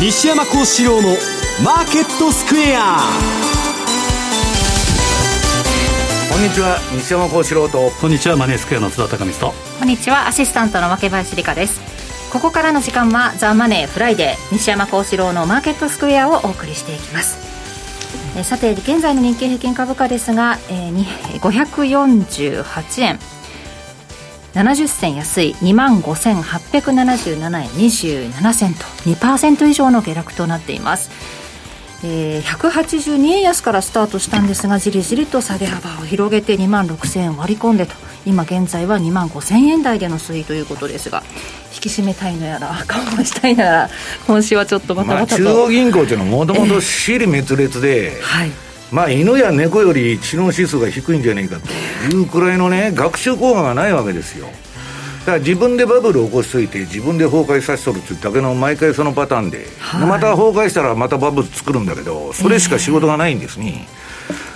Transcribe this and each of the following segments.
西山孝四郎のマーケットスクエア。こんにちは西山孝四郎と。こんにちはマネースクエアの津田隆光と。こんにちはアシスタントの若林理香です。ここからの時間はザ・マネーフライデー西山孝四郎のマーケットスクエアをお送りしていきます。えさて現在の日経平均株価ですが、えー、548円70銭安い2万5877円27銭と2%以上の下落となっています。えー、182円安からスタートしたんですがじりじりと下げ幅を広げて2万6000円割り込んでと。今現在は2万5000円台での推移ということですが引き締めたいのやら緩和したいのやら今週はちょっとバタバタと、まあ、中央銀行というのはもともと私利滅裂で、えー、はいまあ、犬や猫より知能指数が低いんじゃねえかというくらいのね、学習効果がないわけですよ。から自分でバブルを起こしといて自分で崩壊させとるってだけの毎回そのパターンで、はい、また崩壊したらまたバブル作るんだけどそれしか仕事がないんですね、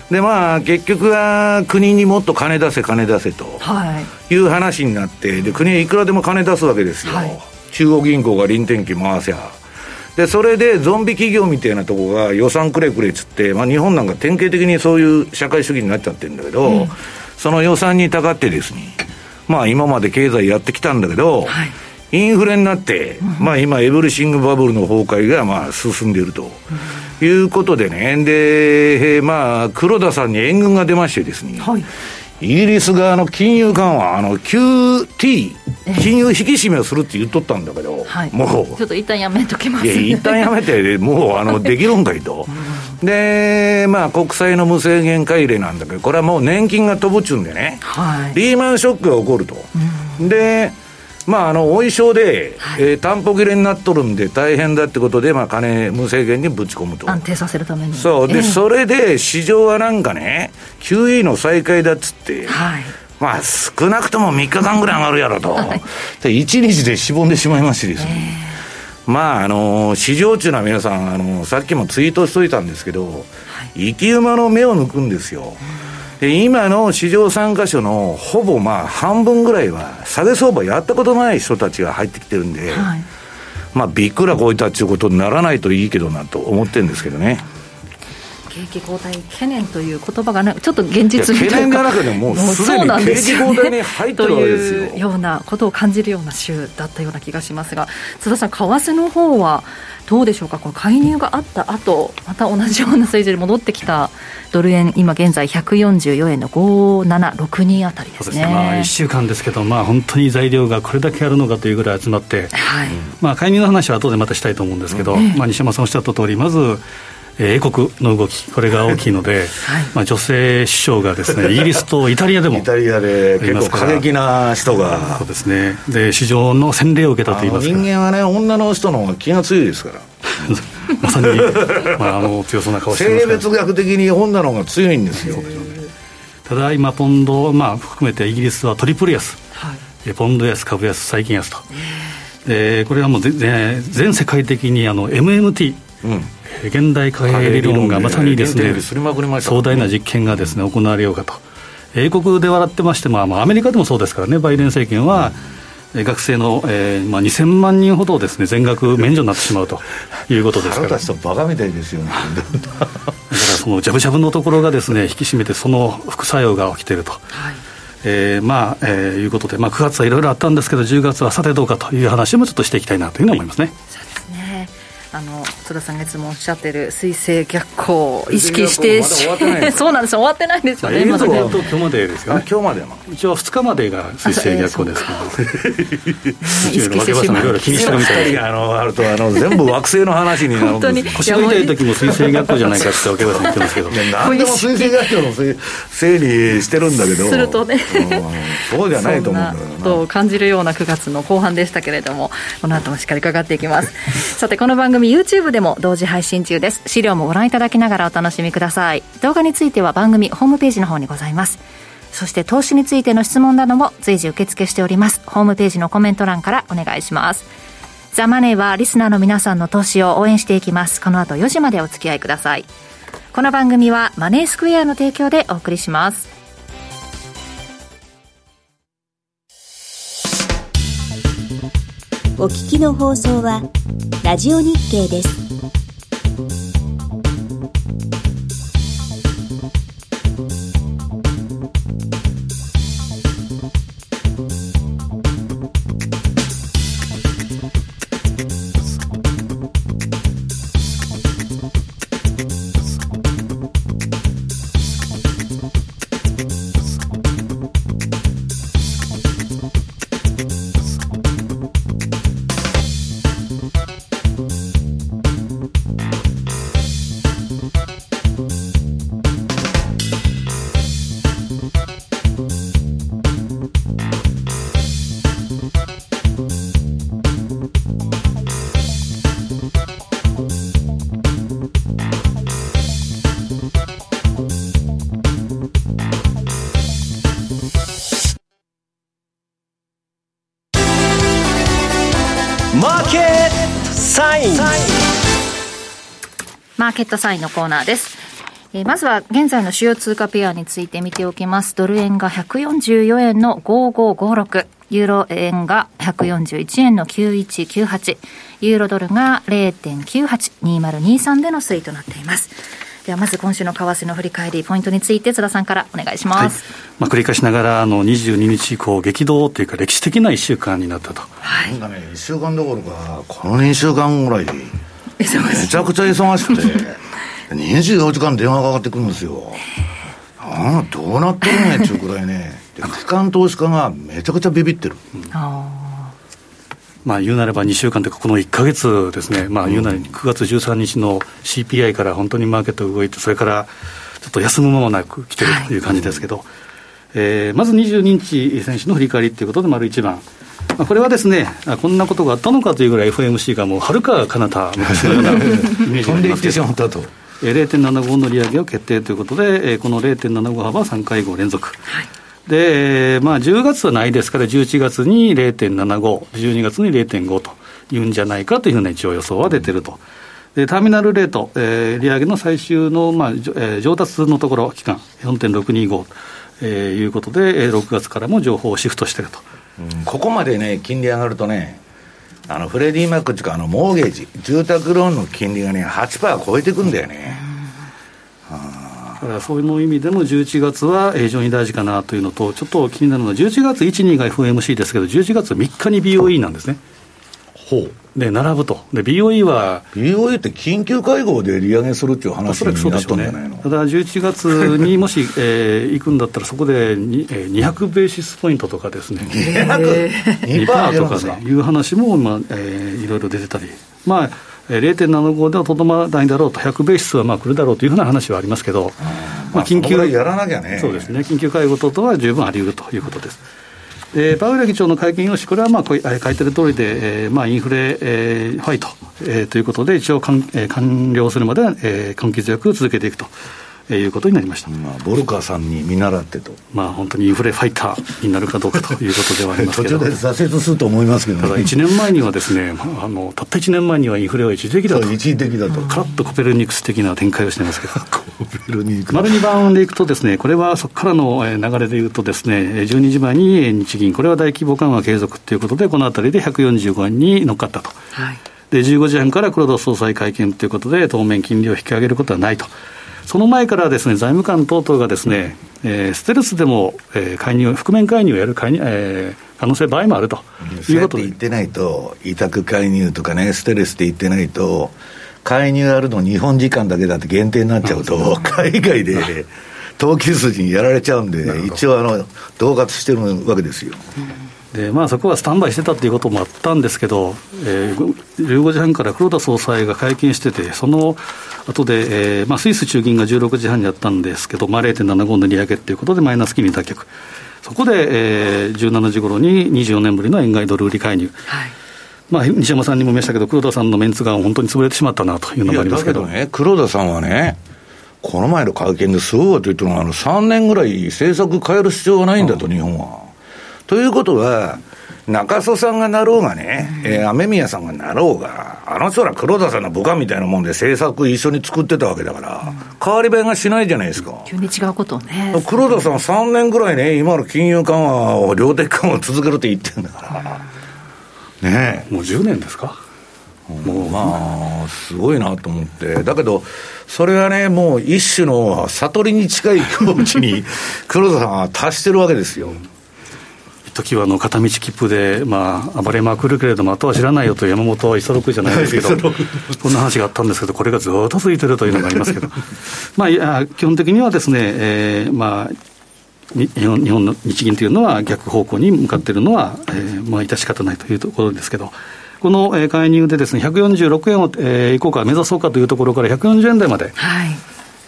えー、でまあ結局は国にもっと金出せ金出せとい。う話になってで国はいくらでも金出すわけですよ、はい、中央銀行が臨転機回せゃでそれでゾンビ企業みたいなとこが予算くれくれっつって、まあ、日本なんか典型的にそういう社会主義になっちゃってるんだけど、うん、その予算にたかってですねまあ今まで経済やってきたんだけど、はい、インフレになって、まあ今エブリシングバブルの崩壊がまあ進んでいると。いうことでね、で、まあ、黒田さんに援軍が出ましてですね、はい、イギリス側の金融緩和、あの QT、金融引き締めをするって言っとったんだけど、はい、もう、ちょっと一旦やめときます、ね、いや、一旦やめて、もうあのできるんかいと。で、まあ、国債の無制限買い入れなんだけど、これはもう年金が飛ぶっちゅうんでね、はい、リーマンショックが起こると。うん、で、まあ、あの、お衣装で、はい、えー、担保切れになっとるんで大変だってことで、まあ、金無制限にぶち込むと。安定させるために。そう。で、えー、それで、市場はなんかね、QE の再開だっつって、はい、まあ、少なくとも3日間ぐらい上がるやろと。はい、で、1日でしぼんでしまいましてですね。えーまあ、あの市場中のは皆さん、あのさっきもツイートしといたんですけど、はい、生き馬の目を抜くんですよ。で今の市場参加所のほぼまあ半分ぐらいは、下げ相場やったことない人たちが入ってきてるんで、はい、まあ、びっくらこいたっていうことにならないといいけどなと思ってるんですけどね。景気後退懸念という言葉がね、ちょっと現実みたいな懸念だらけでもうすでに景気後退に入ってるわけですよ。というようなことを感じるような週だったような気がしますが、津田さん、為替の方はどうでしょうか、この介入があった後また同じような水準に戻ってきたドル円、今現在144円の5762あたりですね。すねまあ、1週間ですけど、まあ、本当に材料がこれだけあるのかというぐらい集まって、はいまあ、介入の話は後でまたしたいと思うんですけど、うん、まあ、西山さんおっしゃった通り、まず、英国の動き、これが大きいので、はい、まあ、女性首相がですね イギリスとイタリアでもイタリアで結構過激な人が、そうですね、で市場の洗礼を受けたといいますか。人間はね、女の人の方が気が強いですから。まさに、まあ、あの強そうな顔してます性別学的に女の方が強いんですよ。ただ今、ポンド、まあ、含めてイギリスはトリプル安、はい、ポンド安、株安、債金安と、でこれはもう全世界的にあの MMT、うん現代貨幣理論がまさにですね、壮大な実験がですね行われようかと、英国で笑ってまして、まあ、アメリカでもそうですからね、バイデン政権は、学生の、えーまあ、2000万人ほどですね全額免除になってしまうということですから。とバカみたいですよね だからそのじゃぶじゃぶのところがですね引き締めてその副作用が起きていると。はいえー、まあ、えー、いうことで、まあ、9月はいろいろあったんですけど、10月はさてどうかという話もちょっとしていきたいなというふうに思いますね。あの津田さんがいつもおっしゃってる水星逆行を意識してそうなんです終わってないんです。よね、まだ今日までですよね今日まで一応2日までが水星逆行ですけど。意識してしまう気にしてるみたいあのあるとあの全部惑星の話になる本当に。腰が痛い時も水星逆行じゃないかって若林さん言ってますけど。何でも水星逆行のせいせいにしてるんだけど。するとね。そうじゃないと思うんだよな。と感じるような9月の後半でしたけれどもこの後もしっかり伺っていきます。さてこの番組 YouTube でも同時配信中です。資料もご覧いただきながらお楽しみください。動画については番組ホームページの方にございます。そして投資についての質問なども随時受付しております。ホームページのコメント欄からお願いします。ザ・マネーはリスナーの皆さんの投資を応援していきます。この後4時までお付き合いください。この番組はマネースクエアの提供でお送りします。お聞きの放送はラジオ日経です。ーケットサインのコーナーです。えー、まずは現在の主要通貨ペアについて見ておきます。ドル円が144円の5556。ユーロ円が141円の9198。ユーロドルが0.982023での推移となっています。ではまず今週の為替の振り返り、ポイントについて津田さんからお願いします。はい、まあ、繰り返しながら、あの22日以降、激動というか、歴史的な1週間になったと。はい、なんかね、1週間どころか、この2週間ぐらい、めちゃくちゃ忙しくて、24時間電話がかかってくるんですよ。ああ、どうなってるねっちゅうくらいね、機関投資家がめちゃくちゃビビってる。まあ、言うなれば2週間というか、この1か月ですね、まあ、言うなら9月13日の CPI から本当にマーケットが動いて、それからちょっと休む間もなく来てるという感じですけど、はい、えー、まず22日選手の振り返りということで、丸1番。まあ、これはですね、こんなことがあったのかというぐらい FMC がもうはるか彼方昔のようなイメージがありますけど。0.75の利上げを決定ということで、この0.75幅は3回後連続。はいで、まあ、10月はないですから、11月に0.75、12月に0.5というんじゃないかというふうな一応予想は出てると。でターミナルレート、えー、利上げの最終の、まあえー、上達のところ、期間、4.625と、えー、いうことで、6月からも情報をシフトしてると。ここまでね、金利上がるとね、あのフレディ・マックっていうか、あのモーゲージ、住宅ローンの金利がね、8%超えていくんだよね。だからそういう意味でも11月は非常に大事かなというのと、ちょっと気になるのは、11月1、2が FOMC ですけど、11月3日に BOE なんですね。ほう。で並ぶと、で BOE は。BOE って緊急会合で利上げするっていう話になったんじゃないの、ね、ただ11月に もし、えー、行くんだったら、そこでに、えー、200ベーシスポイントとかですね、200? 2%とかね、いう話も、まあえー、いろいろ出てたり。まあ0.75ではとどまらないだろうと、100ベーシスはまあ来るだろうというふうな話はありますけど、まあ、緊急やらなきゃね、そうですね、緊急会合等々は十分あり得るということです。えーパウエル議長の会見用紙、これはまあ書いてる通りで、えーまあ、インフレ、えー、ファイト、えー、ということで、一応完、えー、完了するまでは、えー、根気強く続けていくと。いうことになりました、まあ、ボルカーさんに見習ってと、まあ、本当にインフレファイターになるかどうかということではありますけど。途中で挫折すると思いますけど、ね、ただ1年前にはですね、あのたった1年前にはインフレは一時的だと、一時的だと、カラッとコペルニクス的な展開をしてますけど、コペルニクス。丸2番でいくとですね、これはそこからの流れでいうとですね、12時前に日銀、これは大規模緩和継続ということで、このあたりで145円に乗っかったと。はい。で15時半から黒田総裁会見ということで、当面金利を引き上げることはないと。その前からですね財務官等々がですね、えー、ステルスでも、えー、介入、覆面介入をやる介入、えー、可能性、場合もあると。いうことで。言ってないと、委託介入とかね、ステルスって言ってないと、介入あるの日本時間だけだって限定になっちゃうと、海外で投機筋にやられちゃうんで、一応あの、恫喝してるわけですよ。でまあ、そこはスタンバイしてたということもあったんですけど、えー、15時半から黒田総裁が会見してて、その後で、えーまあ、スイス中銀が16時半にやったんですけど、まあ、0.75の利上げということで、マイナス金利脱却、そこで、えー、17時ごろに24年ぶりの円買いドル売り介入。はいまあ、西山さんにも見ましたけど、黒田さんのメンツが本当に潰れてしまったなというのがありますけどね、黒田さんはね、この前の会見ですごいこと言ってるのは、あの3年ぐらい政策変える必要がないんだと、日本は。ということは、中曽さんがなろうがね、うん、えー、雨宮さんがなろうが、あの人ら黒田さんの部下みたいなもんで政策一緒に作ってたわけだから、うん、変わり映がしないじゃないですか。急に違うことをね。黒田さん3年ぐらいね、今の金融緩和を、量的緩和を続けるって言ってるんだから。ねもう10年ですか？もうまあ、すごいなと思って、だけど、それはね、もう一種の悟りに近い境地に 黒田さんは達してるわけですよ。時はあの片道切符で、まあ、暴れまくるけれども、あとは知らないよと山本五十六じゃないですけど、こんな話があったんですけど、これがずっと続いてるというのがありますけど、まあ、基本的にはですね、えー、まあ、日本日本の日銀というのは逆方向に向かっているのは、えー、まあ、致し方ないというところですけど、この介入でですね、146円を、えー、いこうか、目指そうかというところから140円台まで、はい。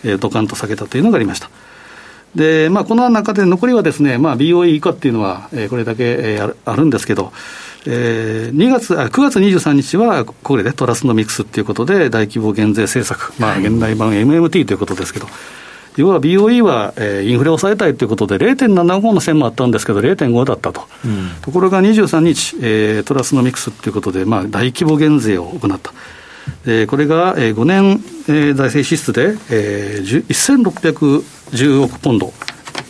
えー、ドカンと下げたというのがありました。で、まあ、この中で残りはですね、まあ、BOE 以下っていうのは、えー、これだけ、えー、あるんですけど、えー、2月あ9月23日は、これでトラスのミックスっていうことで、大規模減税政策、まあ、現代版 MMT ということですけど、要は BOE は、えー、インフレを抑えたいということで、0.75の線もあったんですけど、0.5だったと、うん、ところが23日、えー、トラスノミクスということで、まあ、大規模減税を行った。でこれが、えー、5年、えー、財政支出で、えー、1610億ポンド、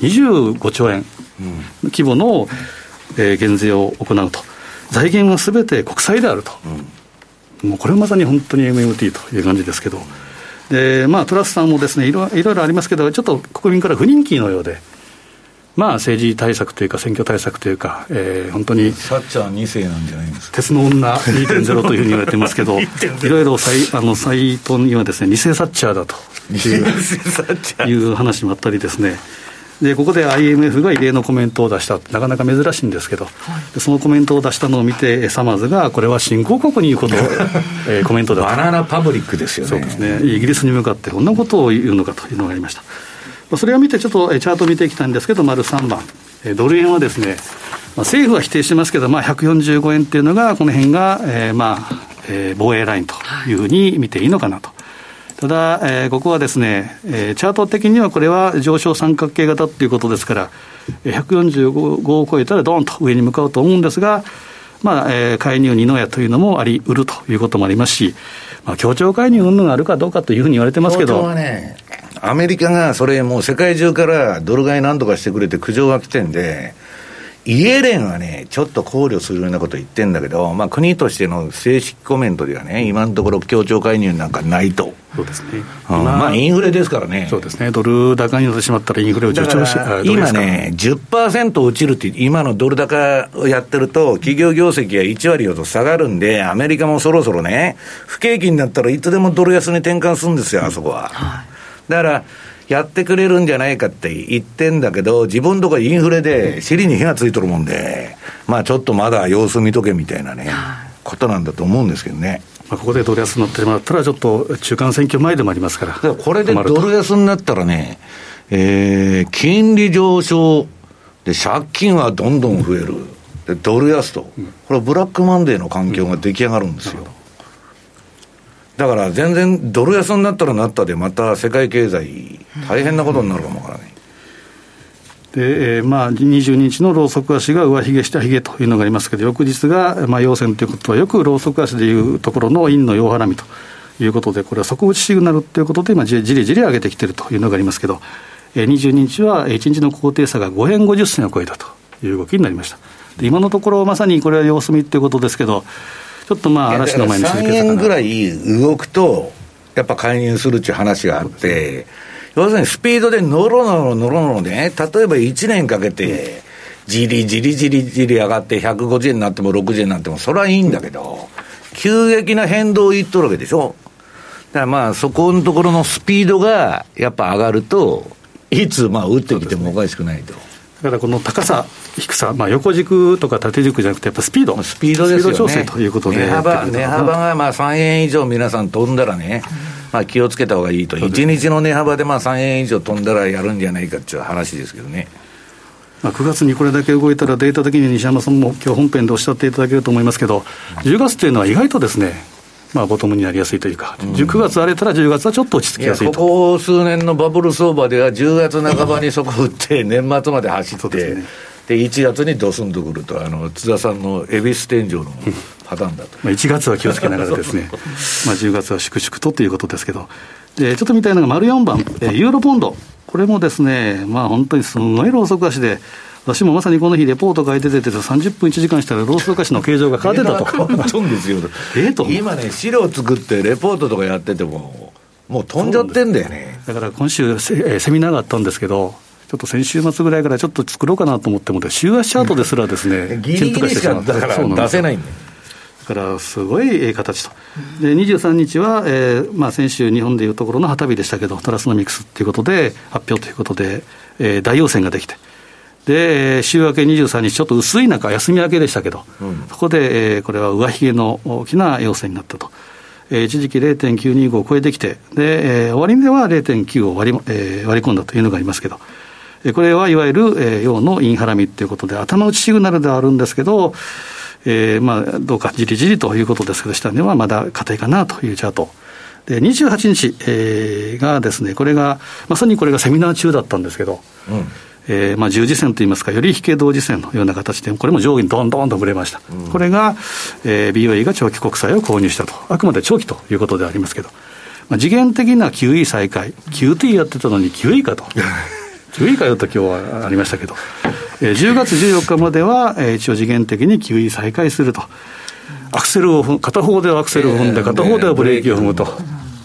25兆円規模の、えー、減税を行うと、財源はすべて国債であると、うん、もうこれまさに本当に MMT という感じですけど。でまあ、トラスさんもですねいろいろありますけど、ちょっと国民から不人気のようで、まあ、政治対策というか、選挙対策というか、えー、本当に、サッチャー2世なんじゃないですか？鉄の女2.0というふうに言われてますけど、いろいろサイあのサイトにはですね、偽サッチャーだといういう話もあったりですね。でここで IMF が異例のコメントを出した、なかなか珍しいんですけど、はい、そのコメントを出したのを見て、サマーズが、これは新興国に言うことを、えー、コメントだと。バナナパブリックですよね。そうですね。イギリスに向かって、こんなことを言うのかというのがありました。それを見て、ちょっとチャートを見ていきたいんですけど、丸3番、ドル円はですね、まあ、政府は否定してますけど、まあ、145円っていうのが、この辺が、えー、まあ、えー、防衛ラインというふうに見ていいのかなと。ただ、えー、ここはですね、えー、チャート的にはこれは上昇三角形型ということですから、145を超えたらドーンと上に向かうと思うんですが、まあえー、介入二の矢というのもありうるということもありますし、まあ、協調介入云々があるかどうかというふうに言われてますけど。はね、アメリカがそれもう世界中からドル買いなんとかしてくれて苦情が来てんで、イエレンはね、ちょっと考慮するようなこと言ってんだけど、まあ、国としての正式コメントではね、今のところ協調介入なんかないと。そうですね。うん、まあ、インフレですからね。そうですね。ドル高になってしまったらインフレを助長し、今ね、10%落ちるって、今のドル高をやってると、企業業績が1割ほど下がるんで、アメリカもそろそろね、不景気になったらいつでもドル安に転換するんですよ、あそこは。はい、だから、やってくれるんじゃないかって言ってんだけど、自分とかインフレで尻に火がついとるもんで、まあちょっとまだ様子見とけみたいなね、ことなんだと思うんですけどね。まあ、ここでドル安になってもらったら、ちょっと中間選挙前でもありますから。からこれでドル安になったらね、えー、金利上昇で、借金はどんどん増える。で、ドル安と。これブラックマンデーの環境が出来上がるんですよ。うんだから全然ドル安になったらなったで、また世界経済、大変なことになるかもわからない。で、えー、まあ、22日のローソク足が上髭下髭というのがありますけど、翌日が、まあ、陽線ということは、よくローソク足でいうところの陰の陽払みということで、これは底打ちシグナルということで、今、じりじり上げてきているというのがありますけど、えー、22日は1日の高低差が5円50銭を超えたという動きになりました。で今のところ、まさにこれは様子見ということですけど、ちょっとまあ、嵐の前に3円ぐらい動くと、やっぱ介入するっていう話があって、要するにスピードでのろのろのろのろね、例えば1年かけて、じりじりじりじり上がって150円になっても60円になっても、それはいいんだけど、急激な変動を言っとるわけでしょ。だからまあ、そこのところのスピードがやっぱ上がると、いつまあ打ってきてもおかしくないと。だからこの高さ、低さ、まあ、横軸とか縦軸じゃなくて、やっぱスピード、スピードですよね、調整ということで値幅値幅がまあ3円以上、皆さん飛んだらね、まあ、気をつけた方がいいと、1日の値幅でまあ3円以上飛んだらやるんじゃないかっていう話ですけどね。まあ、9月にこれだけ動いたら、データ的に西山さんも今日本編でおっしゃっていただけると思いますけど、10月というのは意外とですね、まあ、ボトムになりやすいというか、うん、9月荒れたら10月はちょっと落ち着きやすいと。ここ数年のバブル相場では、10月半ばにそこ打って、年末まで走って、で1月にドスンとくると、あの津田さんの恵比寿天井のパターンだと。まあ1月は気をつけながらですね、まあ10月は粛々とということですけど、でちょっと見たいのが丸4番、えユーロポンド、これもですね、まあ本当にすごいローソク足で、私もまさにこの日、レポート書いててて、30分1時間したら、ローソク足の形状が変わってたと。変わんですよ。えと今ね、資料作って、レポートとかやってても、もう飛んじゃってんだよね。だから今週セ、セミナーがあったんですけど、ちょっと先週末ぐらいからちょっと作ろうかなと思っても、週足チャートですらですね、ギリギリしかだから出せないんだよ。だからすごい形と、で23日は、えーまあ、先週、日本でいうところの旗日でしたけど、トラスノミクスということで、発表ということで、えー、大陽線ができて、で週明け23日、ちょっと薄い中、休み明けでしたけど、うん、そこで、えー、これは上髭の大きな陽線になったと。えー、一時期0.925を超えてきて、で、えー、終値では0.9を割り,、えー、割り込んだというのがありますけど、えー、これはいわゆる、えー、陽のインハラミということで、頭打ちシグナルではあるんですけど、えー、まあ、どうかじりじりということですけど、下値はまだ硬いかなというチャート。で、28日、えー、がですね、これが、まさにこれがセミナー中だったんですけど、うん、えー、まあ、十字線といいますか、より引け同時線のような形で、これも上下にどんどんとぶれました。うん、これが、えー、BOE が長期国債を購入したと。あくまで長期ということでありますけど、まあ、次元的な QE 再開、QT やってたのに QE かと。9位かよと今日はありましたけど、えー、10月14日までは、えー、一応次元的に9位再開すると。アクセルを片方ではアクセルを踏んで、片方ではブレーキを踏むと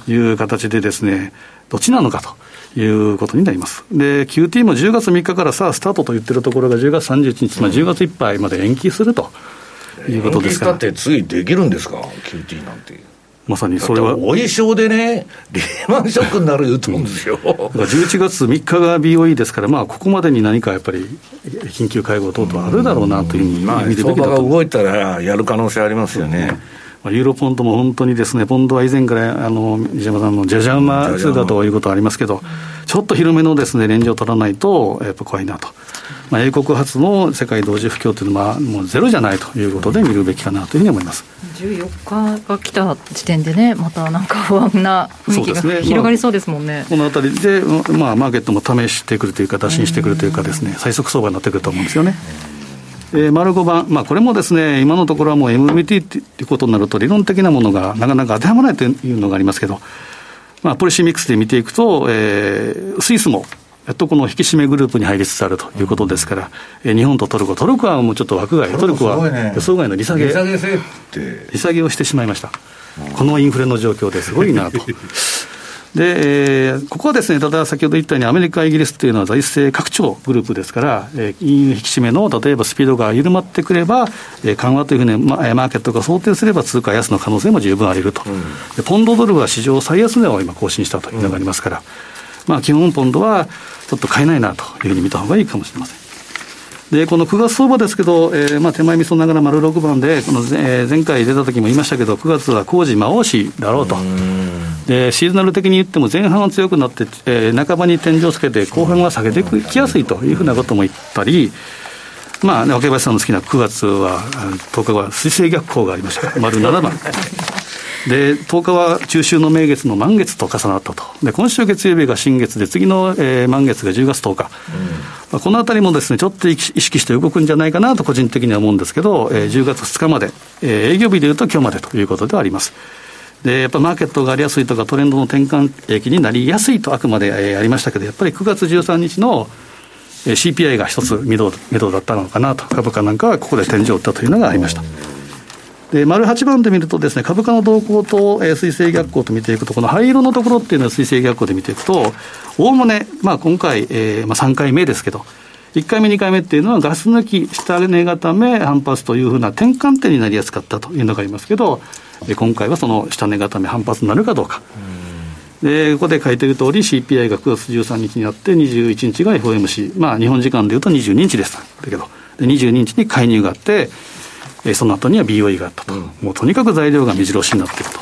いう形でですね、どっちなのかということになります。で、QT も10月3日からさあスタートと言ってるところが10月31日、まあ、10月いっぱいまで延期するということですから。延期ってついできるんですか、QT なんて。まさにそれは。お衣装でね、リーマンショックになると思うんですよ。11月3日が BOE ですから、まあ、ここまでに何かやっぱり、緊急会合等々あるだろうなというふうにまあ、相場が動いたらやる可能性ありますよね。まあ、ユーロポンドも本当にですね、ポンドは以前からあの西山さんのじゃじゃ馬通貨ということはありますけど、ちょっと広めのですねレンジを取らないと、やっぱ怖いなと。まあ、英国発の世界同時不況というのは、もうゼロじゃないということで見るべきかなというふうに思います14日が来た時点でね、またなんか不安な雰囲気が、ね、広がりそうですもんね、まあ、このあたりで、まあ、マーケットも試してくるというか、打診してくるというかですね、最速相場になってくると思うんですよね。えー、丸5番、まあ、これもですね、今のところはもう MVT ということになると、理論的なものがなかなか当てはまらないというのがありますけど、まあ、ポリシーミックスで見ていくと、えー、スイスもやっとこの引き締めグループに入りつつあるということですから、え日本とトルコ、トルコはもうちょっと枠外、トルコは予想外の利下げ、利下げ利下げをしてしまいました、このインフレの状況ですごいなと。で、えー、ここはですね、ただ先ほど言ったように、アメリカ、イギリスというのは財政拡張グループですから、えー、金融引き締めの例えばスピードが緩まってくれば、えー、緩和というふうに、ま、マーケットが想定すれば、通貨安の可能性も十分あり得ると、うん、ポンドドルは史上最安値を今、更新したというのがありますから、うん、まあ、基本ポンドはちょっと買えないなというふうに見た方がいいかもしれません。で、この9月相場ですけど、えー、まあ手前味噌ながら丸6番で、この、えー、前回出た時も言いましたけど、9月は工事魔王しだろうと。で、シーズナル的に言っても前半は強くなって、えー、半ばに天井をつけて、後半は下げてきやすいというふうなことも言ったり、まあ、ね、若林さんの好きな9月は、10日は水星逆行がありました。丸7番。で、10日は中秋の名月の満月と重なったと。で、今週月曜日が新月で、次の、えー、満月が10月10日。うんまあ、このあたりもですね、ちょっと意識して動くんじゃないかなと個人的には思うんですけど、えー、10月2日まで、えー、営業日でいうと今日までということではあります。で、やっぱマーケットがありやすいとか、トレンドの転換期になりやすいとあくまで、えー、ありましたけど、やっぱり9月13日の CPI が一つ目処目処だったのかなと、株価なんかはここで天井を打ったというのがありました。で、丸8番で見るとですね、株価の動向と、えー、水星逆行と見ていくと、この灰色のところっていうのは水星逆行で見ていくと、おおむね、まあ今回、えー、まあ3回目ですけど、1回目、2回目っていうのはガス抜き、下値固め、反発というふうな転換点になりやすかったというのがありますけど、今回はその下値固め、反発になるかどうか。で、ここで書いてる通り CPI が9月13日にあって、21日が FOMC、まあ日本時間でいうと22日でした。だけど、で22日に介入があって、えー、その後には BOE があったと、うん、もうとにかく材料が目白押しになっていると。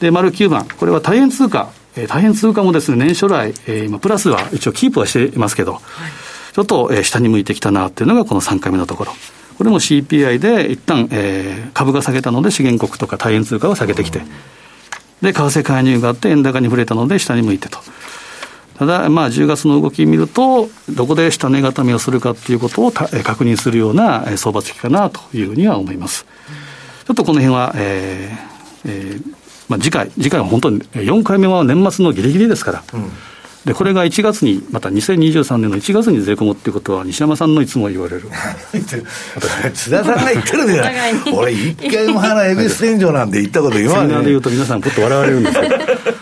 で、丸9番、これは大変通貨、えー、大変通貨もですね、年初来、えー、今、プラスは一応キープはしていますけど、はい、ちょっと、えー、下に向いてきたなっていうのがこの3回目のところ。これも CPI で一旦、えー、株が下げたので資源国とか大変通貨を下げてきて、で、為替介入があって円高に触れたので下に向いてと。ただ、まあ、10月の動きを見ると、どこで下値固めをするかということを確認するような相場付きかなというふうには思います。ちょっとこの辺は、えーえーまあ、次回、次回は本当に4回目は年末のぎりぎりですから、うん、でこれが1月に、また2023年の1月にずれ込むっていうことは、西山さんのいつも言われる。津田さんが言ってるじゃない、俺、一回も花、恵比寿天井なんて言ったこと言わ ない、セミナーで言うと、皆さん、ぽっと笑われるんですけ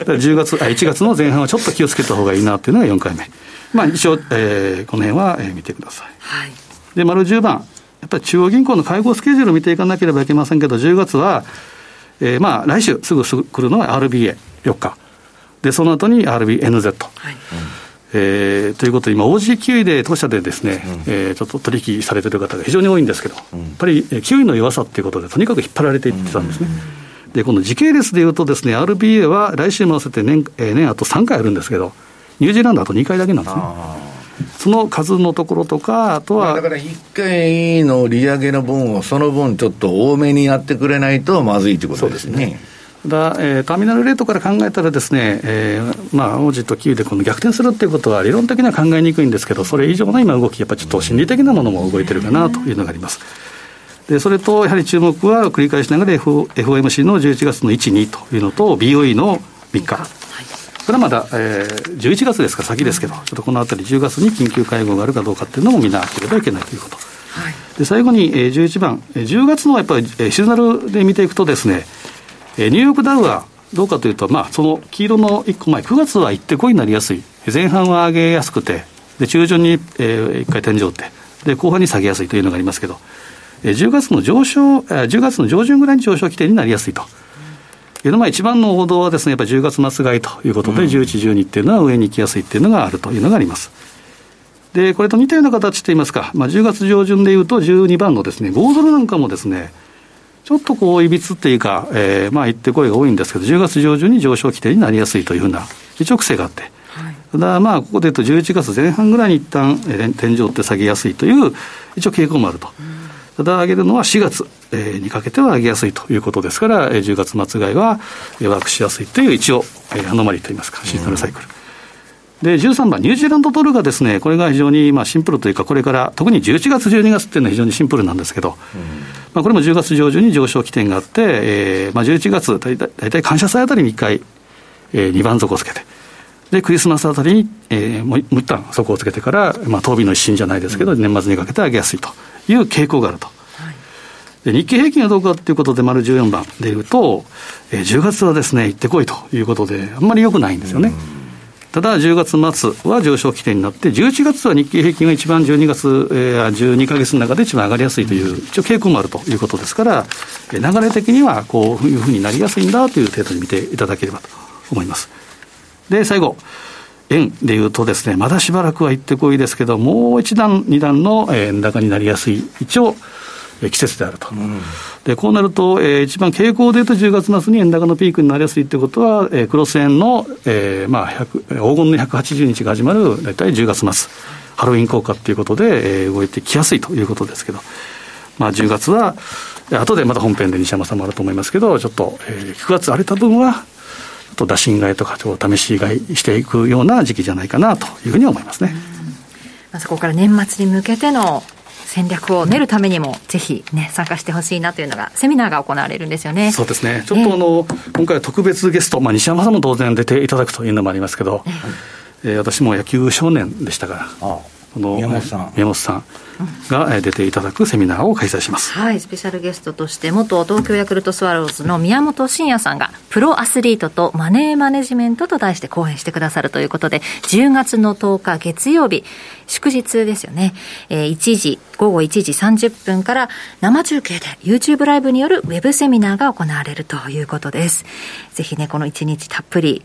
ど、10月あ1月の前半はちょっと気をつけた方がいいなっていうのが4回目、まあ、一応、えー、この辺は、えー、見てください。はい、で、丸10番、やっぱり中央銀行の会合スケジュールを見ていかなければいけませんけど、10月は、えー、まあ来週すぐ来るのは RBA4 日。で、その後に RBNZ。はいえー、ということで、今、OG キウイで当社でですね、うん、えー、ちょっと取引されてる方が非常に多いんですけど、うん、やっぱりキウイの弱さっていうことで、とにかく引っ張られていってたんですね。うん、で、この時系列でいうとですね、RBA は来週も合わせて年、えー、年あと3回あるんですけど、ニュージーランドあと2回だけなんですね。その数のところとか、あとは。だから1回の利上げの分を、その分ちょっと多めにやってくれないとまずいということですね。だえー、ターミナルレートから考えたらですね、えー、まあ、王子とキウイでこの逆転するっていうことは理論的には考えにくいんですけど、それ以上の今動き、やっぱりちょっと心理的なものも動いてるかなというのがあります。でそれと、やはり注目は繰り返しながら F FOMC の11月の1、2というのと、BOE の3日。これはまだ、えー、11月ですか、先ですけど、ちょっとこのあたり、10月に緊急会合があるかどうかっていうのも見なければいけないということ。はい、で最後に、えー、11番、10月のやっぱり、えー、シズナルで見ていくとですね、えー、ニューヨークダウはどうかというと、まあ、その黄色の1個前、9月は行ってこいになりやすい、前半は上げやすくて、で中旬に、えー、1回天井ってで、後半に下げやすいというのがありますけど、えー、10月の上昇、えー、10月の上旬ぐらいに上昇起点になりやすいと。いうのは一番の王道はですね、やっぱり10月末買いということで、11、12っていうのは上に行きやすいっていうのがあるというのがあります。で、これと似たような形といいますか、まあ、10月上旬でいうと12番のですね、5ドルなんかもですね、ちょっとこう、いびつっていうか、えー、まあ、言ってこいが多いんですけど、10月上旬に上昇規定になりやすいというふうな、一応癖があって、はい、ただまあ、ここで言うと11月前半ぐらいに一旦、えー、天井って下げやすいという、一応傾向もあると。うんただ上げるのは4月、えにかけては上げやすいということですから、え10月末買いはワークしやすいという一応、えアノマリといいますか、シーズナルサイクル。で、13番、ニュージーランドドルがですね、これが非常にまあシンプルというか、これから特に11月、12月っていうのは非常にシンプルなんですけど、まあ、これも10月上旬に上昇起点があって、えーまあ、11月、大体大体感謝祭あたりに1回、えー、2番底をつけて、で、クリスマスあたりに、えー、もう一旦底をつけてから、まあ、当備の一新じゃないですけど、年末にかけて上げやすいという傾向があると。で日経平均はどうかということで、丸14番でいうと、えー、10月はですね、行ってこいということで、あんまり良くないんですよね。ただ、10月末は上昇基点になって、11月は日経平均が一番12月、えー、12か月の中で一番上がりやすいという、一応傾向もあるということですから、流れ的にはこういうふうになりやすいんだという程度に見ていただければと思います。で、最後。円でいうとですね、まだしばらくは行ってこいですけど、もう一段、二段の円高になりやすい、一応、季節であると。うん、で、こうなると、えー、一番傾向でいうと10月末に円高のピークになりやすいということは、えー、クロス円の、えー、まあ、黄金の180日が始まる大体10月末、ハロウィン効果ということで、えー、動いてきやすいということですけど、まあ、10月は、後でまた本編で西山さんもあると思いますけど、ちょっと、えー、9月荒れた分は、と打診買いとか試し買いしていくような時期じゃないかなというふうに思いますね。まあ、そこから年末に向けての戦略を練るためにも、ぜひね、参加してほしいなというのが、セミナーが行われるんですよね。そうですね。ちょっとあの、えー、今回は特別ゲスト、まあ、西山さんも当然出ていただくというのもありますけど、えー、私も野球少年でしたから、ああこの宮本さん。宮本さんが出ていただくセミナーを開催します、はい、スペシャルゲストとして元東京ヤクルトスワローズの宮本慎也さんがプロアスリートとマネーマネジメントと題して講演してくださるということで10月の10日月曜日祝日ですよね、えー、1時午後1時30分から生中継で YouTube ライブによるウェブセミナーが行われるということです。ぜひねこの1日たっぷり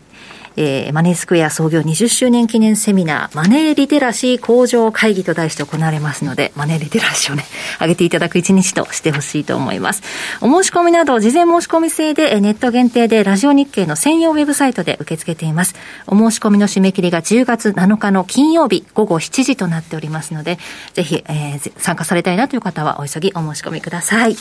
えー、マネースクエア創業20周年記念セミナー、マネーリテラシー向上会議と題して行われますので、マネーリテラシーをね、上げていただく一日としてほしいと思います。お申し込みなど、事前申し込み制で、ネット限定でラジオ日経の専用ウェブサイトで受け付けています。お申し込みの締め切りが10月7日の金曜日午後7時となっておりますので、ぜひ、えー、参加されたいなという方はお急ぎお申し込みください。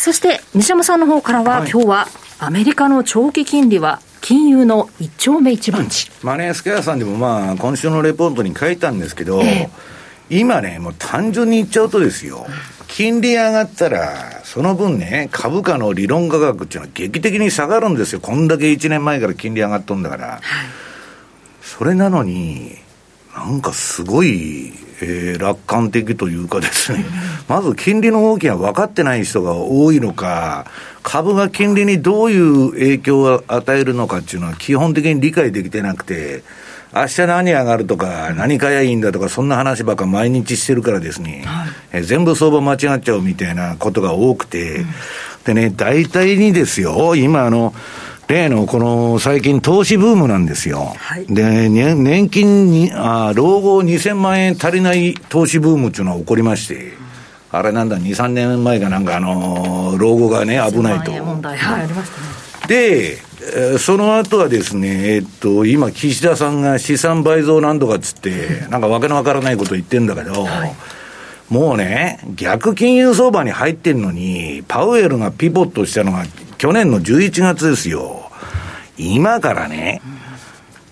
そして、西山さんの方からは、はい、今日はアメリカの長期金利は金融の一丁目一番地、マネースクエアさんでもまあ今週のレポートに書いたんですけど、えー、今ねもう単純に言っちゃうとですよ、金利上がったら、その分ね、株価の理論価格っていうのは劇的に下がるんですよ。こんだけ1年前から金利上がっとんだから。はい、それなのに、なんかすごい、えー、楽観的というかですね、まず金利の動きが分かってない人が多いのか、株が金利にどういう影響を与えるのかっていうのは基本的に理解できてなくて、明日何上がるとか、何買えばいいんだとか、そんな話ばっか毎日してるからですね、はい、え全部相場間違っちゃうみたいなことが多くて、うん、でね、大体にですよ、今あの、例のこの最近投資ブームなんですよ。はい、で、ね、年金に、あ老後2000万円足りない投資ブームっていうのは起こりまして、あれなんだ、2、3年前がなんかあの、老後がね、危ないと。問題、はい、ありましたね。で、その後はですね、えっと、今、岸田さんが資産倍増なんとかっつって、なんかわけのわからないこと言ってんだけど、はい、もうね、逆金融相場に入ってんのに、パウエルがピボットしたのが去年の11月ですよ。今からね、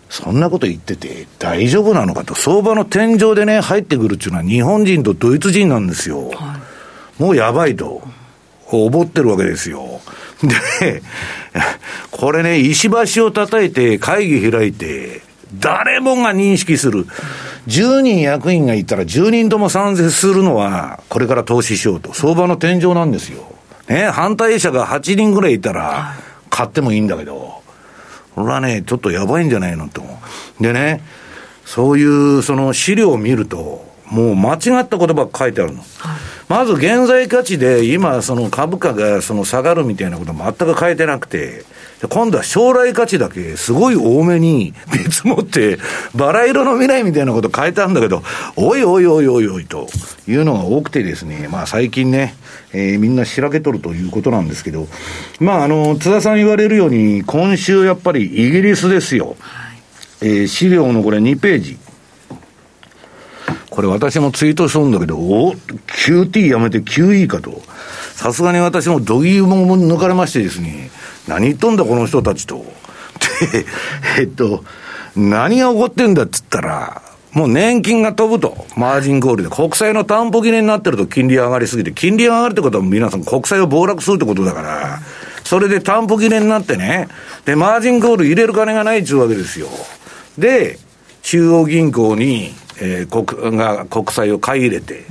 そんなこと言ってて大丈夫なのかと、相場の天井でね、入ってくるっていうのは日本人とドイツ人なんですよ。はい、もうやばいと、おぼってるわけですよ。で、これね、石橋を叩いて会議開いて、誰もが認識する。10人役員がいたら10人とも賛成するのは、これから投資しようと。相場の天井なんですよ。ね、反対者が8人ぐらいいたら、買ってもいいんだけど、これはね、ちょっとやばいんじゃないのと。でね、そういうその資料を見ると、もう間違った言葉が書いてあるの。まず現在価値で今その株価がその下がるみたいなこと全く変えてなくて、今度は将来価値だけすごい多めに見積もって、バラ色の未来みたいなこと変えたんだけど、おいおいおいおいおいというのが多くてですね、まあ最近ね、えー、みんなしらけとるということなんですけど、まああの、津田さん言われるように、今週やっぱりイギリスですよ。えー、資料のこれ2ページ。これ私もツイートしとるんだけど、お QT やめて QE かと。さすがに私もどぎーも抜かれましてですね、何言っとんだこの人たちと。で、えっと、何が起こってんだっつったら、もう年金が飛ぶと、マージンコールで、国債の担保切れになってると金利上がりすぎて、金利上がるってことは皆さん国債を暴落するってことだから、それで担保切れになってね、で、マージンコール入れる金がないっちゅうわけですよ。で、中央銀行に、えー、国が国債を買い入れて、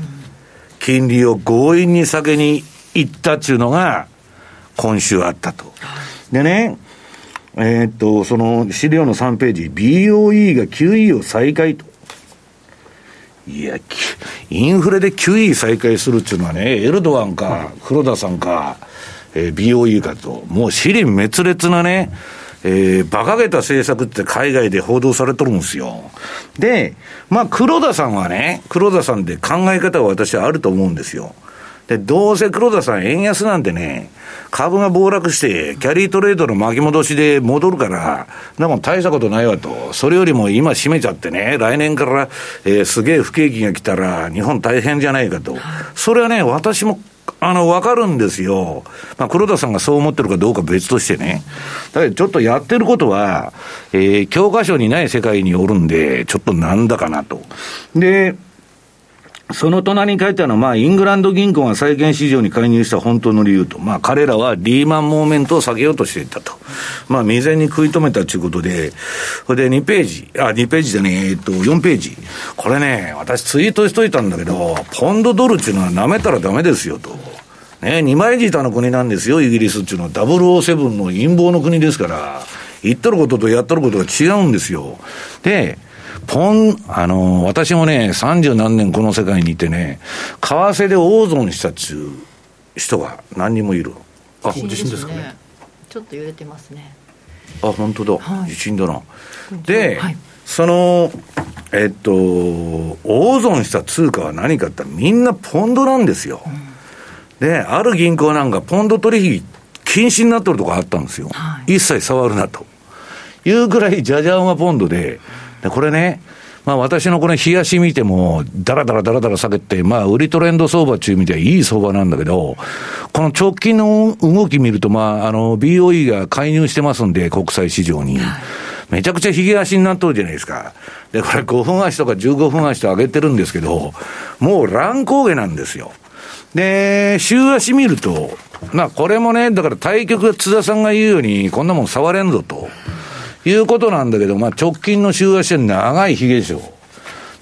金利を強引に下げに行ったっちゅうのが、今週あったと。でね、えー、っと、その資料の3ページ、BOE が QE を再開と。いや、インフレで QE 再開するっていうのはね、エルドアンか、黒田さんか、えー、BOE かと、もう死に滅裂なね、えー、馬鹿げた政策って海外で報道されとるんですよ。で、まあ、黒田さんはね、黒田さんで考え方は私はあると思うんですよ。で、どうせ黒田さん円安なんてね、株が暴落して、キャリートレードの巻き戻しで戻るから、でも大したことないわと。それよりも今閉めちゃってね、来年から、えー、すげえ不景気が来たら、日本大変じゃないかと。それはね、私もあの、わかるんですよ。まあ、黒田さんがそう思ってるかどうか別としてね。だけど、ちょっとやってることは、えー、教科書にない世界におるんで、ちょっとなんだかなと。で、その隣に書いてあるのは、まあ、イングランド銀行が債券市場に介入した本当の理由と、まあ、彼らはリーマンモーメントを下げようとしていたと。まあ、未然に食い止めたということで、これで2ページ、あ、2ページじゃねえ、えっと、4ページ。これね、私ツイートしといたんだけど、ポンドドルっていうのは舐めたらダメですよと。ね、二枚舌の国なんですよ、イギリスっていうのは。007の陰謀の国ですから、言っとることとやっとることが違うんですよ。で、ポン、あの、私もね、三十何年この世界にいてね、為替で大損したっちゅう人が何人もいる。あ、地震ですかね。ちょっと揺れてますね。あ、本当だ。はい、地震だな。で、はい、その、えっと、大損した通貨は何かってみんなポンドなんですよ。うん、で、ある銀行なんかポンド取引禁止になってるとこあったんですよ。はい、一切触るなと。いうぐらいじゃじゃ馬ポンドで、で、これね、まあ私のこの冷やし見ても、だらだらだらだら下げて、まあ売りトレンド相場っていう意味ではいい相場なんだけど、この直近の動き見ると、まああの BOE が介入してますんで、国際市場に。めちゃくちゃ冷やしになっとるじゃないですか。で、これ5分足とか15分足と上げてるんですけど、もう乱高下なんですよ。で、週足見ると、まあこれもね、だから対局津田さんが言うように、こんなもん触れんぞと。いうことなんだけど、まあ、直近の週足は長い日でしょ。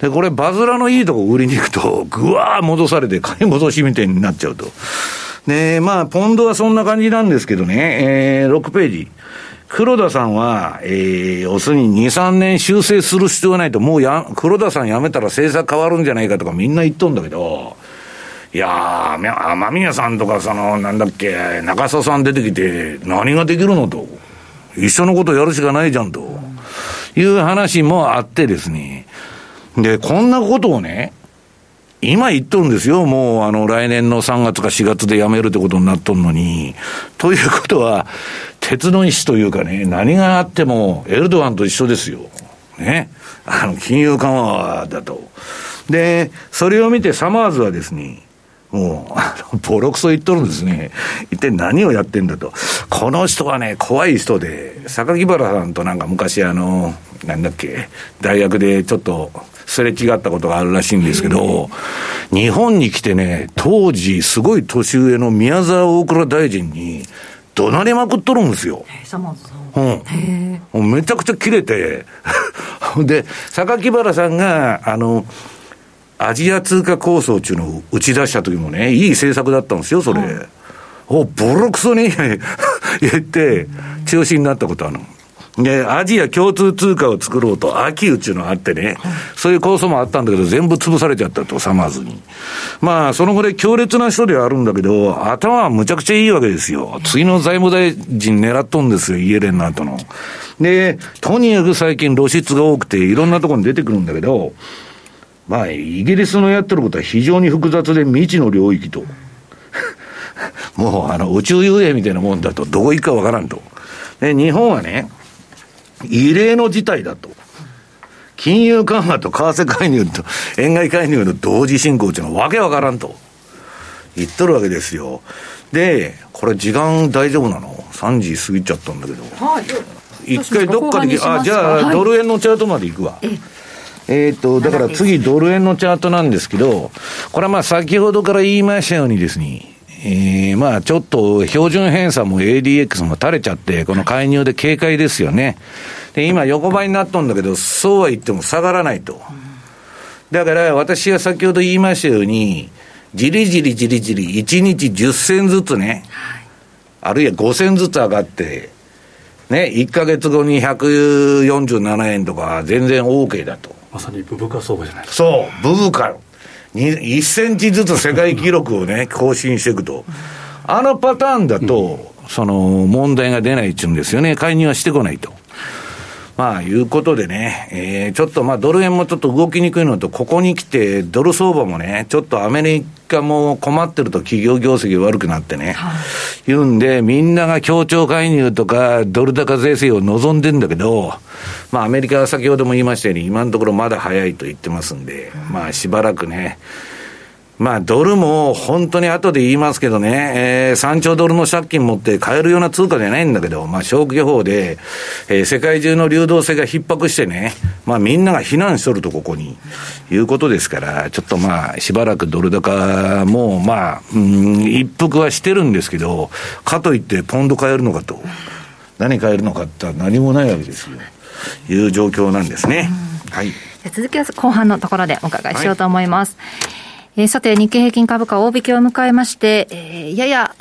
で、これ、バズラのいいとこ売りに行くと、ぐわー戻されて、買い戻しみたいになっちゃうと。で、まあ、ポンドはそんな感じなんですけどね、えー、6ページ。黒田さんは、えー、要するに2、3年修正する必要がないと、もうや、黒田さん辞めたら政策変わるんじゃないかとかみんな言っとんだけど、いやー、雨宮さんとか、その、なんだっけ、中曽さん出てきて、何ができるのと。一緒のことやるしかないじゃんと。いう話もあってですね。で、こんなことをね、今言っとるんですよ。もう、あの、来年の3月か4月で辞めるってことになっとるのに。ということは、鉄の意志というかね、何があっても、エルドアンと一緒ですよ。ね。あの、金融緩和だと。で、それを見てサマーズはですね、もう、あの、ボロクソ言っとるんですね。一体何をやってんだと。この人はね、怖い人で、榊原さんとなんか昔あの、なんだっけ、大学でちょっと、すれ違ったことがあるらしいんですけど、日本に来てね、当時すごい年上の宮沢大蔵大臣に、怒鳴りまくっとるんですよ。うん。めちゃくちゃ切れて、で、榊原さんが、あの、アジア通貨構想っていうのを打ち出した時もね、いい政策だったんですよ、それ。お、ボロクソに 言って、中止になったことあるの。で、アジア共通通貨を作ろうと、秋うちのがあってね、そういう構想もあったんだけど、全部潰されちゃったと、サマーズに。まあ、そのぐらい強烈な人ではあるんだけど、頭はむちゃくちゃいいわけですよ。次の財務大臣狙っとんですよ、イエレンの後の。で、とにかく最近露出が多くて、いろんなところに出てくるんだけど、まあ、イギリスのやってることは非常に複雑で未知の領域と。もう、あの、宇宙遊泳みたいなもんだと、どこ行くかわからんと。で、日本はね、異例の事態だと。金融緩和と為替介入と円買い介入の同時進行っていうのはわけわからんと言っとるわけですよ。で、これ時間大丈夫なの ?3 時過ぎちゃったんだけど。はい。一回どっかで、あ、じゃあ、ドル円のチャートまで行くわ。えっ、と、だから次、ドル円のチャートなんですけど、これはまあ先ほどから言いましたようにですね、えー、まあちょっと標準偏差も ADX も垂れちゃって、この介入で警戒ですよね。で、今横ばいになっとんだけど、そうは言っても下がらないと。だから私が先ほど言いましたように、じりじりじりじり1日10銭ずつね、あるいは5銭ずつ上がって、ね、1か月後に147円とか全然 OK だと。まさにブブカ相場じゃないですか。そう、ブブカ。1センチずつ世界記録をね、更新していくと。あのパターンだと、その問題が出ないっていうんですよね。介入はしてこないと。まあ、いうことでね、えー、ちょっとまあ、ドル円もちょっと動きにくいのと、ここに来て、ドル相場もね、ちょっとアメリカも困ってると企業業績悪くなってね、はい、言うんで、みんなが協調介入とか、ドル高税制を望んでんだけど、まあ、アメリカは先ほども言いましたように、今のところまだ早いと言ってますんで、まあ、しばらくね、まあ、ドルも本当に後で言いますけどね、えー、3兆ドルの借金持って買えるような通貨じゃないんだけど、まあ、消去法で、えー、世界中の流動性が逼迫してね、まあ、みんなが避難しとると、ここに、いうことですから、ちょっとまあ、しばらくドル高も、まあ、うん、一服はしてるんですけど、かといってポンド買えるのかと、何買えるのかって何もないわけですよ。いう状況なんですね。はい。続きは後半のところでお伺いしようと思います。はいえー、さて、日経平均株価大引けを迎えまして、えー、やや、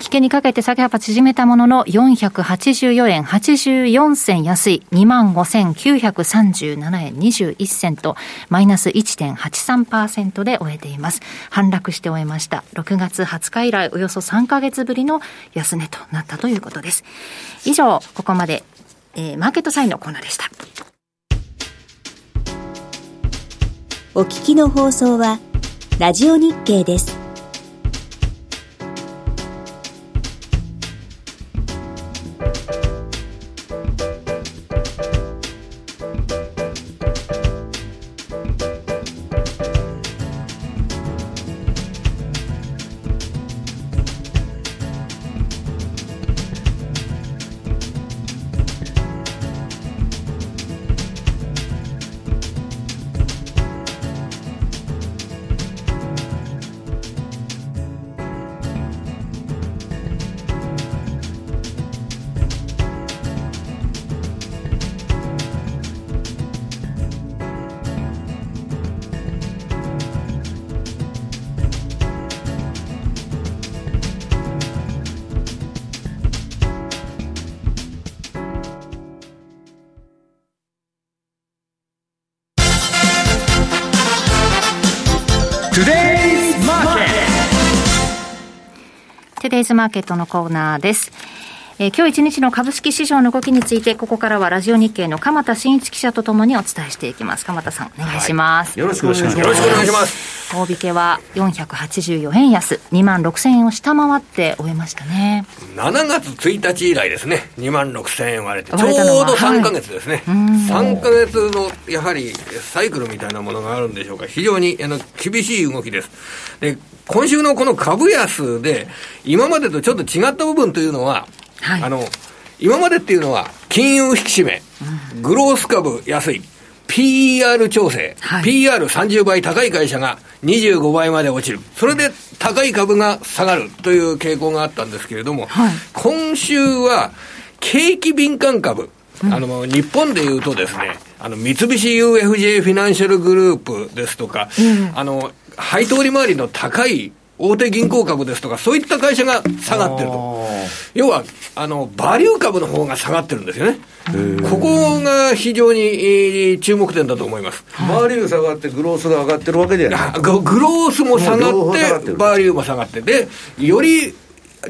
危険にかけて下げ幅縮めたものの、484円84銭安い、25,937円21銭と、マイナス1.83%で終えています。反落して終えました。6月20日以来、およそ3ヶ月ぶりの安値となったということです。以上、ここまで、えー、マーケットサインのコーナーでした。お聞きの放送は、ラジオ日経です。イズマーケットのコーナーです。えー、今日一日の株式市場の動きについて、ここからはラジオ日経の鎌田新一記者とともにお伝えしていきます。鎌田さん、お願いします。はい、よろしくお願いします。よろしくお願いします。大引けは484円安、2万6000円を下回って終えましたね。7月1日以来ですね、2万6000円割れて、ちょうど3か月ですね。はい、3か月の、やはり、サイクルみたいなものがあるんでしょうか。非常にあの厳しい動きです。で、今週のこの株安で、今までとちょっと違った部分というのは、はい、あの、今までっていうのは、金融引き締め、グロース株安い、PR 調整、はい、PR30 倍高い会社が25倍まで落ちる。それで高い株が下がるという傾向があったんですけれども、はい、今週は景気敏感株、うん、あの、日本でいうとですね、あの、三菱 UFJ フィナンシャルグループですとか、うん、あの、配当利回りの高い大手銀行株ですとか、そういった会社が下がってると。要は、あの、バリュー株の方が下がってるんですよね。ここが非常に注目点だと思います。バリュー下がって、グロースが上がってるわけじゃないグロースも下がって、バリューも下がって、で、より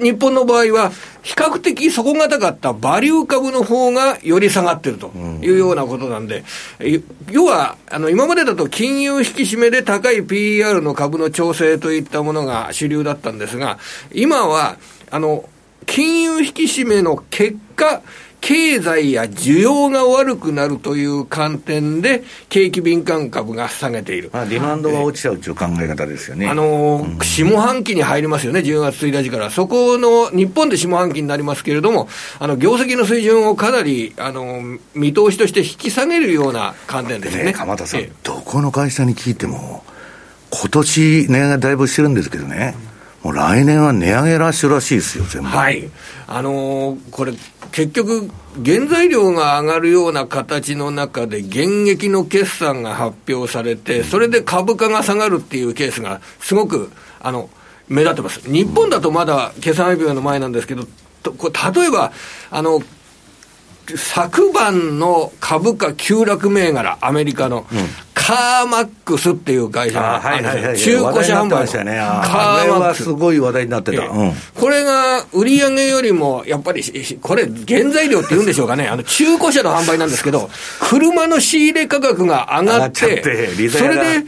日本の場合は、比較的底堅かったバリュー株の方がより下がってるというようなことなんで、うん、要は、あの、今までだと金融引き締めで高い PER の株の調整といったものが主流だったんですが、今は、あの、金融引き締めの結果、経済や需要が悪くなるという観点で、景気敏感株が下げている。まあ、ディマンドが落ちちゃうという考え方ですよね。あのーうん、下半期に入りますよね、10月1日から。そこの、日本で下半期になりますけれども、あの、業績の水準をかなり、あの、見通しとして引き下げるような観点ですね。ね鎌田さん、どこの会社に聞いても、今年値上げだいぶしてるんですけどね。もう来年は値上げラッシュらしいですよ、全部。はい。あのー、これ、結局、原材料が上がるような形の中で、現役の決算が発表されて、それで株価が下がるっていうケースが、すごく、あの、目立ってます。日本だとまだ決算発表の前なんですけど、例えば、あの、昨晩の株価急落銘柄、アメリカの、うん、カーマックスっていう会社が、はいはいはい、中古車販売の、ね、カーマックス。すごい話題になってた。うん、これが売り上げよりも、やっぱり、これ、原材料って言うんでしょうかね、あの中古車の販売なんですけど、車の仕入れ価格が上がって、それで、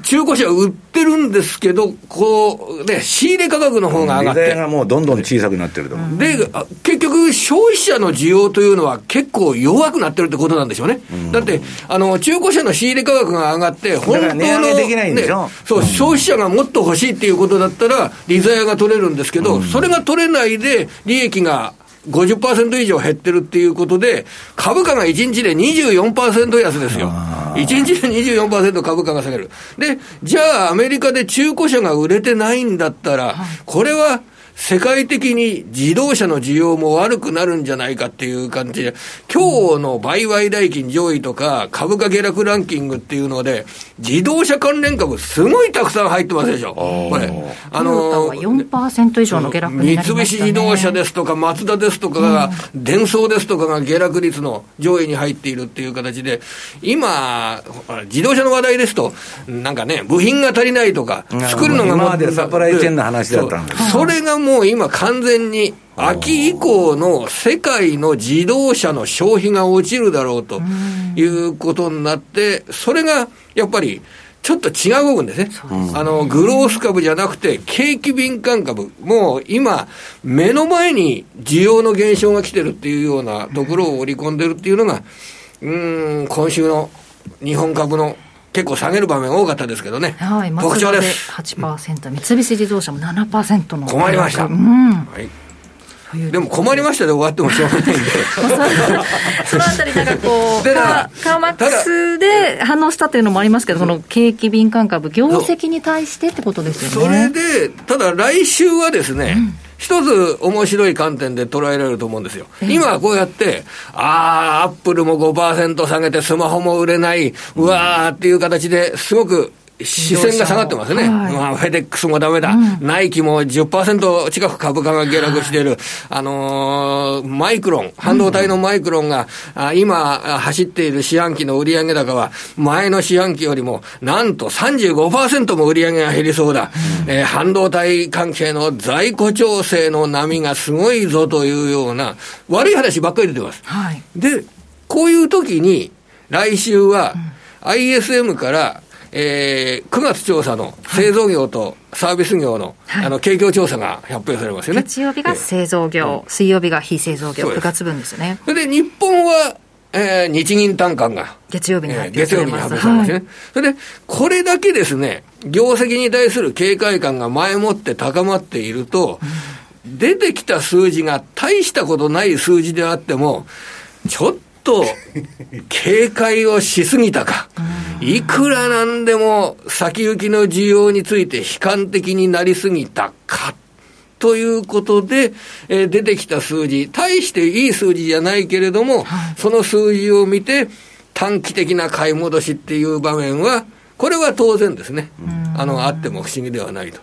中古車売ってるんですけど、こう、ね、仕入れ価格の方が上がって。がもうどんどん小さくなってると。で、結局、消費者の需要というのは結構弱くなってるってことなんでしょうね。うん、だって、あの、中古車の仕入れ価格が上がって、本当の、ね、そう、消費者がもっと欲しいっていうことだったら、リザヤが取れるんですけど、うん、それが取れないで、利益が50%以上減ってるっていうことで、株価が1日で24%安ですよ。1日で24%株価が下げる。で、じゃあアメリカで中古車が売れてないんだったら、これは世界的に自動車の需要も悪くなるんじゃないかっていう感じで、今日の売買代金上位とか株価下落ランキングっていうので、自動車関連株すごいたくさん入ってますでしょ。これ。あのー、4%以上の下落ね、三菱自動車ですとか、マツダですとかが、うん、電装ですとかが下落率の上位に入っているっていう形で、今、自動車の話題ですと、なんかね、部品が足りないとか、作るのが今までサプライチェーンの話だったんです。それがもう今完全に秋以降の世界の自動車の消費が落ちるだろうということになって、それがやっぱりちょっと違う部分ですね。あの、グロース株じゃなくて、景気敏感株。もう今、目の前に需要の減少が来てるっていうようなところを織り込んでるっていうのが、うん、今週の日本株の結構下げる場面多かったですけどね。はい、特徴です。8%、三菱自動車も7%の。困りました。うん。はいでも困りましたで終わってもしょうがないんで そのあたり、なんかこう、カーマックスで反応したというのもありますけど、その景気敏感株、業績に対してってことですよね。それで、ただ来週はですね、うん一つ面白い観点で捉えられると思うんですよ。今はこうやって、ああ、アップルも5%下げてスマホも売れない、うわーっていう形ですごく視線が下がってますね。はい、まあ、フェデックスもダメだ。うん、ナイキも10%近く株価が下落している。はい、あのー、マイクロン、半導体のマイクロンが、うん、今走っている四半期の売上高は、前の四半期よりも、なんと35%も売上が減りそうだ。うん、えー、半導体関係の在庫調整の波がすごいぞというような、悪い話ばっかり出てます。はい、で、こういう時に、来週は、ISM から、えー、9月調査の製造業とサービス業のはい、あの景況調査が発表されますよね。月曜日が製造業、水曜日が非製造業、9月分ですよね。それで日本は、えー、日銀単価が月曜日に発表されます、えー、月曜日に発表されますね、はい、それで、これだけですね、業績に対する警戒感が前もって高まっていると、うん、出てきた数字が大したことない数字であっても、ちょっと 警戒をしすぎたか。いくらなんでも先行きの需要について悲観的になりすぎたか。ということで、えー、出てきた数字、大していい数字じゃないけれども、はい、その数字を見て、短期的な買い戻しっていう場面は、これは当然ですね、あの、あっても不思議ではないと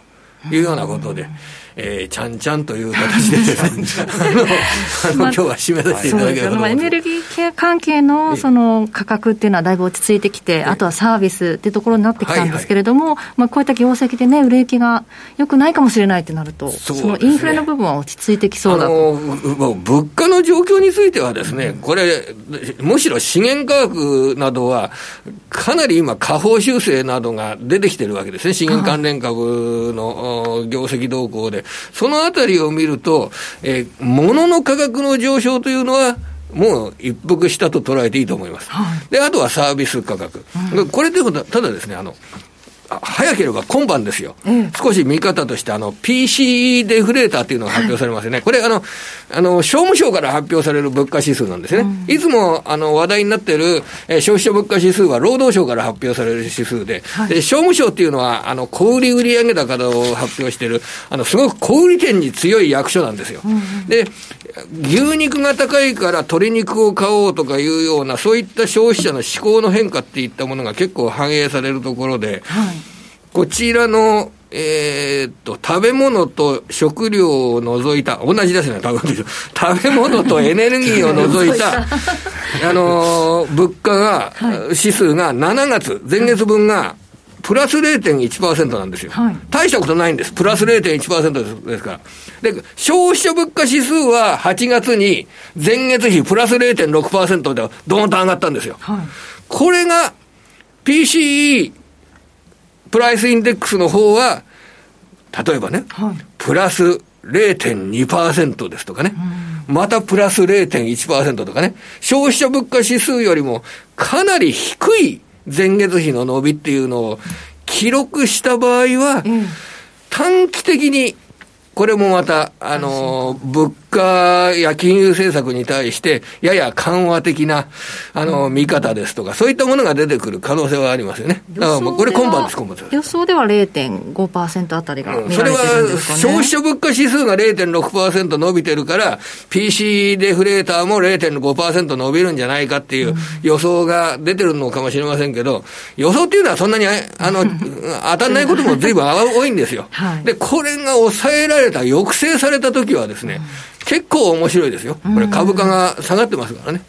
いうようなことで。えー、ちゃんちゃんという形でですね、あの、今日は締めさせていただければとエネルギー関係のその価格っていうのはだいぶ落ち着いてきて、あとはサービスっていうところになってきたんですけれども、はいはい、まあ、こういった業績でね、売れ行きがよくないかもしれないってなると、そ、ね,、のインフレの部分は落ち着いてきそうだと。物価の状況についてはですね、これ、むしろ資源価格などは、かなり今、下方修正などが出てきてるわけですね、資源関連株の業績動向で。そのあたりを見ると、えー、物の価格の上昇というのは、もう一服したと捉えていいと思います。はい、で、あとはサービス価格。うん、これでもただですね、あの、早ければ今晩ですよ、うん、少し見方として、あの、PC デフレーターっていうのが発表されますよね。はい、これ、あの、あの、商務省から発表される物価指数なんですね。うん、いつも、あの、話題になっている、えー、消費者物価指数は労働省から発表される指数で、はい、で商務省っていうのは、あの、小売売上高を発表している、あの、すごく小売店に強い役所なんですよ。うん、で、牛肉が高いから鶏肉を買おうとかいうような、そういった消費者の思考の変化っていったものが結構反映されるところで、はい。こちらの、えー、っと、食べ物と食料を除いた、同じですね、食べ 食べ物とエネルギーを除いた、あのー、物価が、はい、指数が7月、前月分が、プラス0.1%なんですよ、はい、大したことないんです。プラス0.1%です。ですから。で、消費者物価指数は8月に前月比プラス0.6%でドーンと上がったんですよ。はい、これが PCE プライスインデックスの方は、例えばね、はい、プラス0.2%ですとかね、またプラス0.1%とかね、消費者物価指数よりもかなり低い前月比の伸びっていうのを記録した場合は、短期的にこれもまた、あの、物価や金融政策に対して、やや緩和的な、あの、見方ですとか、そういったものが出てくる可能性はありますよね。だからこれ今晩です、今晩です。予想では0.5%あたりが見られてるんですか、ね、それは消費者物価指数が0.6%伸びてるから、PC デフレーターも0.5%伸びるんじゃないかっていう予想が出てるのかもしれませんけど、予想っていうのはそんなに、あの、当たんないことも随分多いんですよ。はい、で、これが抑えられた、抑制された時はですね、結構面白いですよ。これ株価が下がってますからね。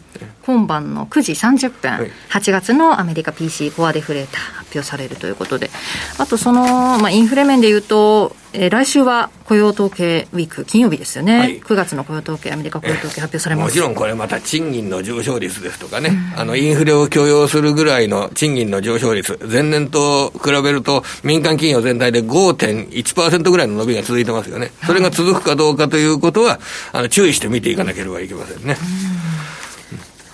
今晩の9時30分、はい、8月のアメリカ PC コアデフレーター発表されるということで、あとその、まあ、インフレ面でいうと、えー、来週は雇用統計ウィーク、金曜日ですよね、はい、9月の雇用統計、アメリカ雇用統計発表されます。もちろんこれまた賃金の上昇率ですとかね、うん、あのインフレを許容するぐらいの賃金の上昇率、前年と比べると、民間企業全体で5.1%ぐらいの伸びが続いてますよね、それが続くかどうかということは、あの注意して見ていかなければいけませんね。うん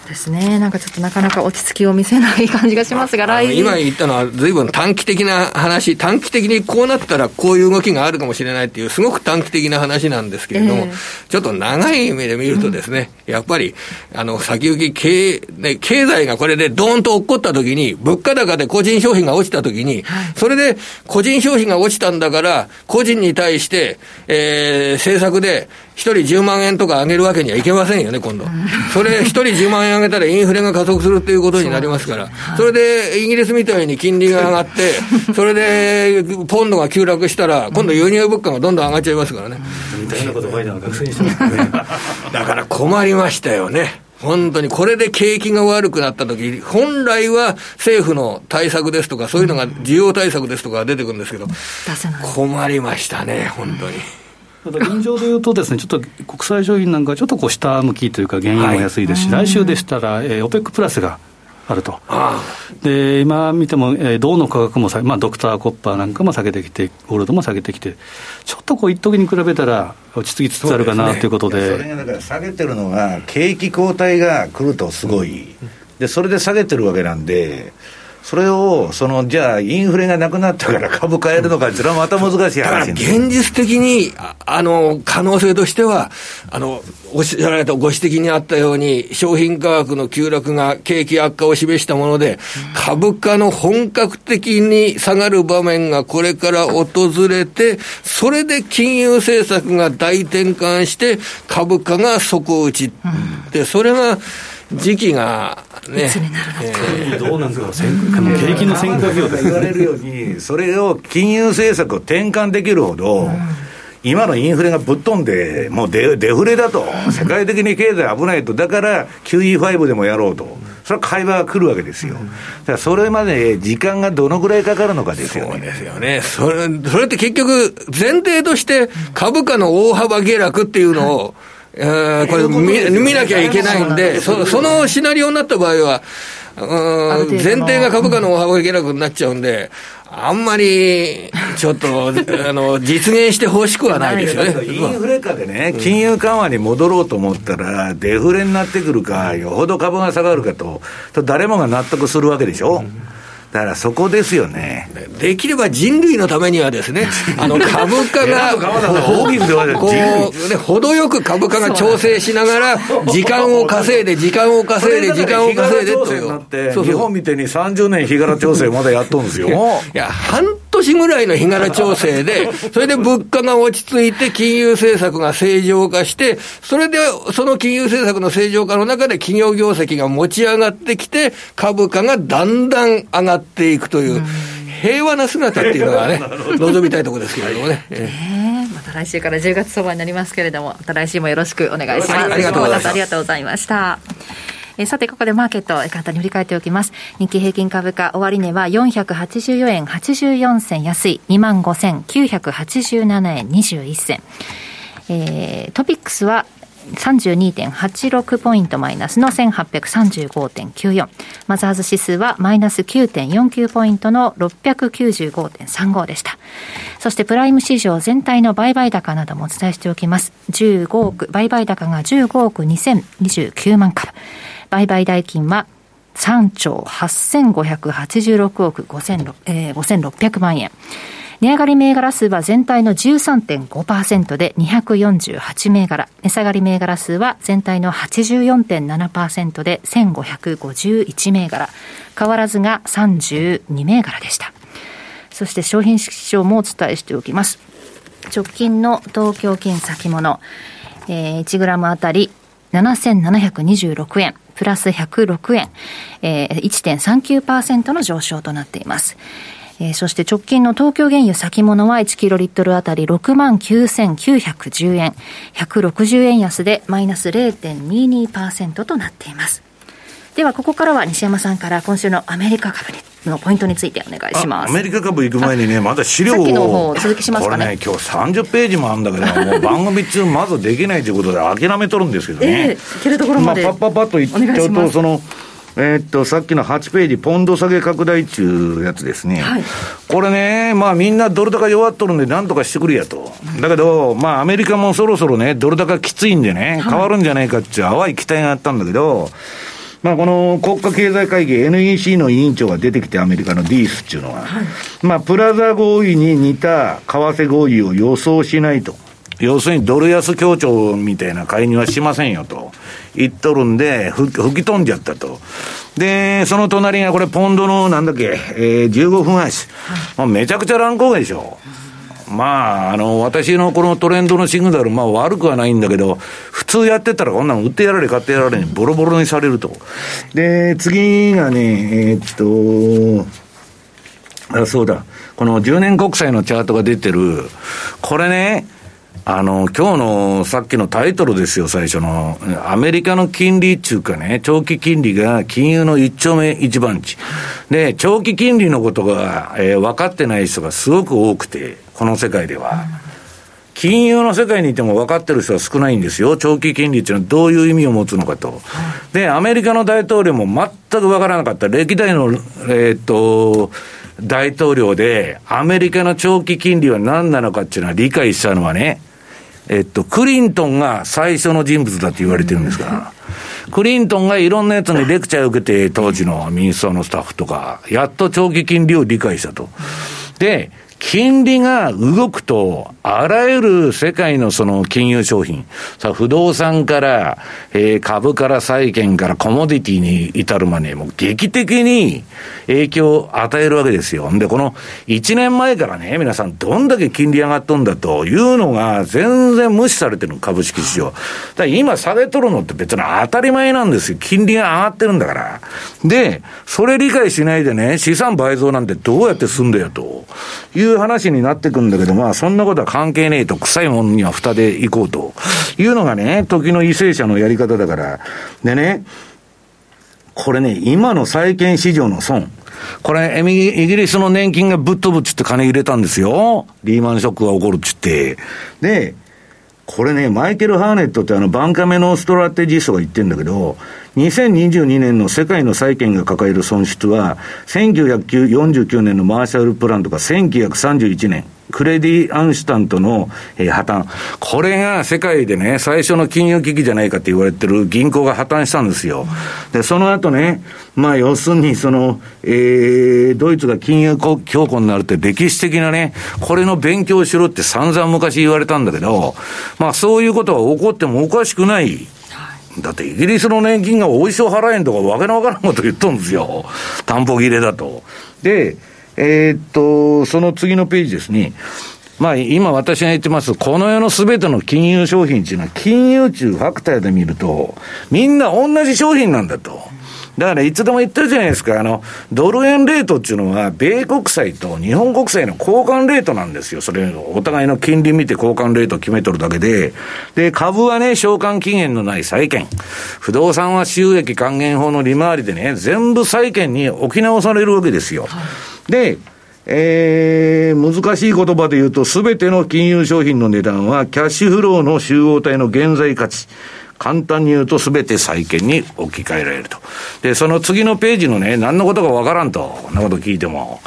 ですね。なんかちょっとなかなか落ち着きを見せない感じがしますが、来今言ったのは随分短期的な話、短期的にこうなったらこういう動きがあるかもしれないっていう、すごく短期的な話なんですけれども、えー、ちょっと長い目で見るとですね、うん、やっぱり、あの、先行き経、ね、経済がこれでドーンと落っこった時に、物価高で個人消費が落ちた時に、はい、それで個人消費が落ちたんだから、個人に対して、えー、政策で、一人10万円とか上げるわけにはいけませんよね、今度。それ、一人10万円上げたらインフレが加速するっていうことになりますから、それでイギリスみたいに金利が上がって、それでポンドが急落したら、今度輸入物価がどんどん上がっちゃいますからね。似たようなことバイデンは学生にしてますね。だから困りましたよね。本当にこれで景気が悪くなったとき、本来は政府の対策ですとか、そういうのが需要対策ですとか出てくるんですけど、困りましたね、本当に。ただ現状でいうとですね、ちょっと国際商品なんかちょっとこう下向きというか、原油も安いですし、はい、来週でしたら、えー、OPEC プラスがあると。で、今見ても、えー、銅の価格もまあ、ドクターコッパーなんかも下げてきて、ゴールドも下げてきて、ちょっとこう、一時に比べたら、落ち着きつつあるかなということで。そ、ね,、れがだから下げてるのが、景気後退が来るとすごい、で、それで下げてるわけなんで、それを、その、じゃあ、インフレがなくなったから株買えるのか、それはまた難しい話現実的に、あの、可能性としては、あの、おっしゃられたご指摘にあったように、商品価格の急落が景気悪化を示したもので、株価の本格的に下がる場面がこれから訪れて、それで金融政策が大転換して、株価が底打ち。で、それが、時期がね、えー、どうなんですか、景気の先行業言われるように、それを金融政策を転換できるほど、うん。今のインフレがぶっ飛んで、もうデデフレだと、世界的に経済危ないと、だから QE5 でもやろうと、それは会話が来るわけですよ。だからそれまで時間がどのぐらいかかるのかですよね。そうですよね。それ、それって結局、前提として株価の大幅下落っていうのを、えー、これ見見なきゃいけないんで、そそのシナリオになった場合は、うん前提が株価の大幅下落になっちゃうんで、あんまりちょっと あの実現してほしくはないですよね。インフレ下でね、金融緩和に戻ろうと思ったら、デフレになってくるか、よほど株が下がるかと、誰もが納得するわけでしょ。うんだからそこですよね。できれば人類のためにはですね、あの株価が、こう、ね、程よく株価が調整しながら、時間を稼いで、時間を稼いで、時間を稼いでという。日本みたいに30年日柄調整まだやっとんですよ。いや、半年ぐらいの日柄調整で、それで物価が落ち着いて、金融政策が正常化して、それで、その金融政策の正常化の中で企業業績が持ち上がってきて、株価がだんだん上がっていくという、平和な姿っていうのはね、望みたいところですけれどもね。えー、また来週から10月相場になりますけれども、また来週もよろしくお願いします。ありがとうございました。ありがとうございました。えさて、ここでマーケット、簡単に振り返っておきます。日経平均株価、終値は484円84銭安い、25,987円21銭。えー、トピックスは32.86ポイントマイナスの1835.94。マザーズ指数はマイナス9.49ポイントの695.35でした。そしてプライム市場全体の売買高などもお伝えしておきます。15億、売買高が15億2029万株。売買代金は3兆8586億5600、えー、万円。値上がり銘柄数は全体の13.5%で248銘柄。値下がり銘柄数は全体の84.7%で1551銘柄。変わらずが32銘柄でした。そして商品市場もお伝えしておきます。直近の東京金先物、えー、1グラムあたり7726円。プラス106円、えー、1.39%の上昇となっています。えー、そして直近の東京原油先物は1キロリットルあたり6万9910円、160円安でマイナス0.22%となっています。ではここからは西山さんから今週のアメリカ株のポイントについてお願いします。アメリカ株行く前にねまだ資料をの方続きしますかね。これね今日30ページもあるんだけどもう 番組中まずできないということで諦めとるんですけどね、えー、いけるところまで、まあ、パッパッパッと言っちゃうとそのえー、っと、さっきの8ページ、ポンド下げ拡大中やつですね。はい、これね、まあみんなドル高弱っとるんでなんとかしてくれやと。だけど、まあアメリカもそろそろね、ドル高きついんでね、変わるんじゃないかっていう淡い期待があったんだけど、まあ、この国家経済会議 NEC の委員長が出てきて、アメリカのディースっていうのは、はい、まあ、プラザ合意に似た為替合意を予想しないと。要するにドル安協調みたいな介入はしませんよと言っとるんで、吹き飛んじゃったと。で、その隣がこれポンドのなんだっけ、えー、15分足。もうめちゃくちゃ乱高下でしょ。まあ、あの、私のこのトレンドのシグナル、まあ悪くはないんだけど、普通やってたらこんなの売ってやられ買ってやられにボロボロにされると。で、次がね、えー、っと、あ、そうだ。この10年国債のチャートが出てる、これね、あの、今日のさっきのタイトルですよ、最初の。アメリカの金利っていうかね、長期金利が金融の一丁目一番地。で、長期金利のことが、えー、分かってない人がすごく多くて、この世界では。金融の世界にいても分かってる人は少ないんですよ。長期金利っていうのはどういう意味を持つのかと。で、アメリカの大統領も全く分からなかった。歴代の、えー、っと、大統領で、アメリカの長期金利は何なのかっていうのは理解したのはね、えっと、クリントンが最初の人物だって言われてるんですから。クリントンがいろんなやつにレクチャーを受けて、当時の民主党のスタッフとか、やっと長期金利を理解したと。で、金利が動くと、あらゆる世界のその金融商品、さ不動産から、えー、株から債券からコモディティに至るまで、もう劇的に影響を与えるわけですよ。で、この1年前からね、皆さんどんだけ金利上がっとんだというのが全然無視されてる株式市場。だ今下げとるのって別に当たり前なんですよ。金利が上がってるんだから。で、それ理解しないでね、資産倍増なんてどうやって済んだよというう話になってくんだけど、まあそんなことは関係ねえと、臭いもんには蓋でいこうというのがね、時の為政者のやり方だから。でね、これね、今の債券市場の損。これ、イギリスの年金がぶっ飛ぶっつって金入れたんですよ。リーマンショックが起こるっつって。で、これね、マイケル・ハーネットってあの、バンカメのストラテジストが言ってんだけど、2022年の世界の債券が抱える損失は、1949年のマーシャルプランとか1931年、クレディ・アンシュタントの、えー、破綻。これが世界でね、最初の金融危機じゃないかって言われてる銀行が破綻したんですよ。で、その後ね、まあ要するにその、えー、ドイツが金融強固になるって歴史的なね、これの勉強しろって散々昔言われたんだけど、まあそういうことが起こってもおかしくない。だってイギリスの年金がおいしょ払えんとかわけのわからんこと言っとるんですよ。担保切れだと。で、えー、っと、その次のページですね。まあ、今私が言ってます、この世のすべての金融商品っていうのは、金融中ファクターで見ると、みんな同じ商品なんだと。だからいつでも言ってるじゃないですか、あの、ドル円レートっていうのは、米国債と日本国債の交換レートなんですよ。それ、お互いの金利見て交換レート決めとるだけで。で、株はね、償還期限のない債券。不動産は収益還元法の利回りでね、全部債券に置き直されるわけですよ。で、えー、難しい言葉で言うと、すべての金融商品の値段は、キャッシュフローの集合体の現在価値。簡単に言うとすべて債券に置き換えられると。で、その次のページのね、何のことかわからんと、こんなこと聞いても。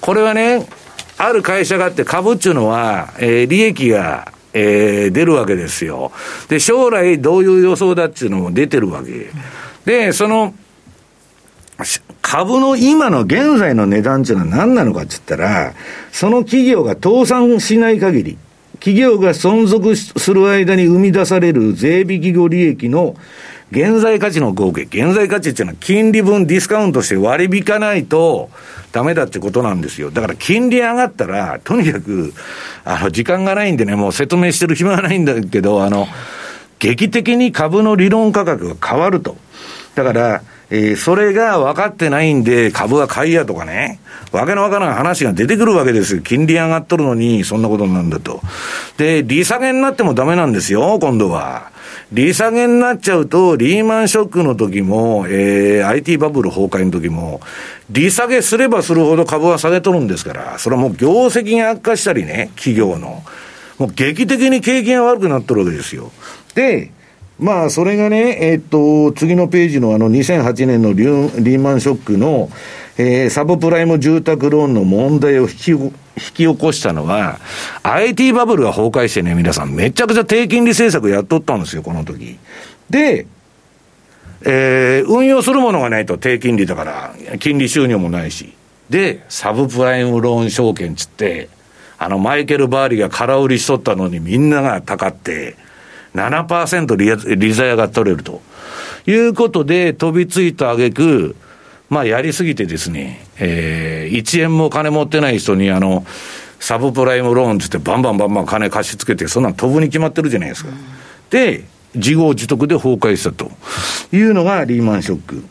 これはね、ある会社があって株っていうのは、えー、利益が、えー、出るわけですよ。で、将来どういう予想だっていうのも出てるわけ。で、その、株の今の現在の値段っていうのは何なのかって言ったら、その企業が倒産しない限り、企業が存続する間に生み出される税引き後利益の現在価値の合計。現在価値っていうのは金利分ディスカウントして割り引かないとダメだってことなんですよ。だから金利上がったら、とにかく、あの、時間がないんでね、もう説明してる暇がないんだけど、あの、劇的に株の理論価格が変わると。だから、えー、それが分かってないんで、株は買いやとかね、わけのわからない話が出てくるわけですよ。金利上がっとるのに、そんなことなんだと。で、利下げになってもダメなんですよ、今度は。利下げになっちゃうと、リーマンショックの時も、えー、IT バブル崩壊の時も、利下げすればするほど株は下げとるんですから、それはもう業績が悪化したりね、企業の。もう劇的に景気が悪くなっとるわけですよ。で、まあ、それがね、え、っと、次のページのあの2008年のリリーマンショックの、えー、サブプライム住宅ローンの問題を引き引き起こしたのは、IT バブルが崩壊してね、皆さん、めちゃくちゃ低金利政策やっとったんですよ、この時。で、えー、運用するものがないと低金利だから、金利収入もないし。で、サブプライムローン証券つって、あの、マイケル・バーリが空売りしとったのにみんながたかって、7%利利ザヤが取れると。いうことで、飛びついた挙句、まあ、やりすぎてですね、えー、1円も金持ってない人に、あの、サブプライムローンつってバンバンバンバン金貸し付けて、そんなん飛ぶに決まってるじゃないですか。で、自業自得で崩壊したというのがリーマンショック。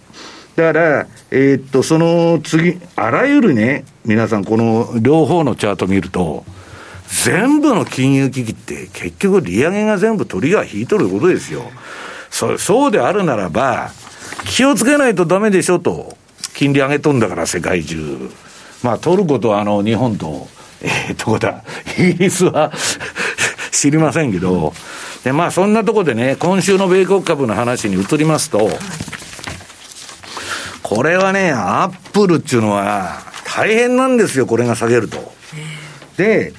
だから、えー、っと、その次、あらゆるね、皆さんこの両方のチャート見ると、全部の金融危機って結局利上げが全部トリガー引いとることですよ。そそうであるならば、気をつけないとダメでしょと。金利上げとんだから世界中。まあトルコとあの日本と、えー、どこだ、イギリスは 知りませんけど、で、まあそんなとこでね、今週の米国株の話に移りますと、これはね、アップルっていうのは大変なんですよ、これが下げると。で、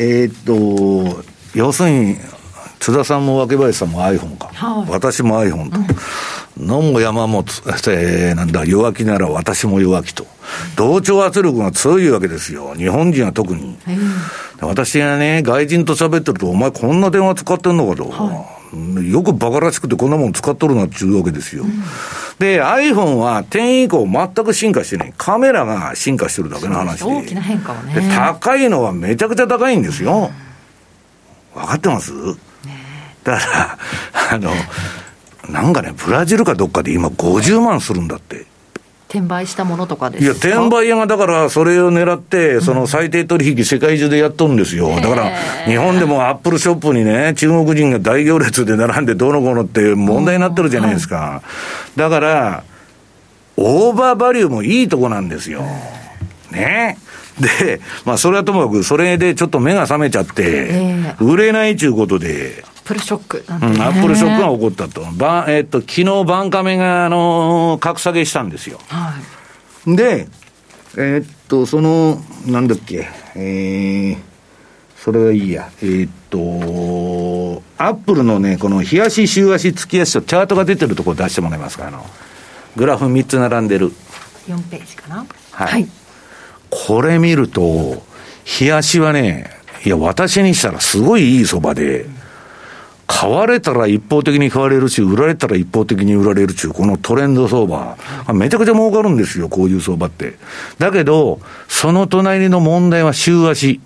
えー、っと、要するに、津田さんも若林さんも iPhone か、はい、私も iPhone と、うん、野も山も、えー、なんだ、弱気なら私も弱気と、同調圧力が強いわけですよ、日本人は特に。私がね、外人と喋ってると、お前こんな電話使ってんのかと。はいよく馬鹿らしくてこんなもん使っとるなっていうわけですよ。うん、で、iPhone は10以降全く進化してない。カメラが進化してるだけの話で。大きな変化はね。で、高いのはめちゃくちゃ高いんですよ。分かってます、ね、だから、あの、なんかね、ブラジルかどっかで今50万するんだって。転売したものとかですいや、転売屋がだから、それを狙って、その最低取引、世界中でやっとるんですよ。だから、日本でもアップルショップにね、中国人が大行列で並んでどうのこうのって問題になってるじゃないですか。だから、オーバーバリューもいいとこなんですよ。ね？で、まあ、それはともかく、それでちょっと目が覚めちゃって、売れないということで、プルショック、うん、アップルショックが起こったと。ばえっと、昨日バンカメが、あの、格下げしたんですよ。はい、で、えー、っと、その、なんだっけ、えー、それはいいや。えー、っと、アップルのね、この日足、週足、月足とチャートが出てるところ出してもらえますか、あの、グラフ3つ並んでる。4ページかな。はい。はい、これ見ると、日足はね、いや、私にしたらすごいいい相場で、うん買われたら一方的に買われるし、売られたら一方的に売られるちゅう、このトレンド相場、めちゃくちゃ儲かるんですよ、こういう相場って。だけど、その隣の問題は週足。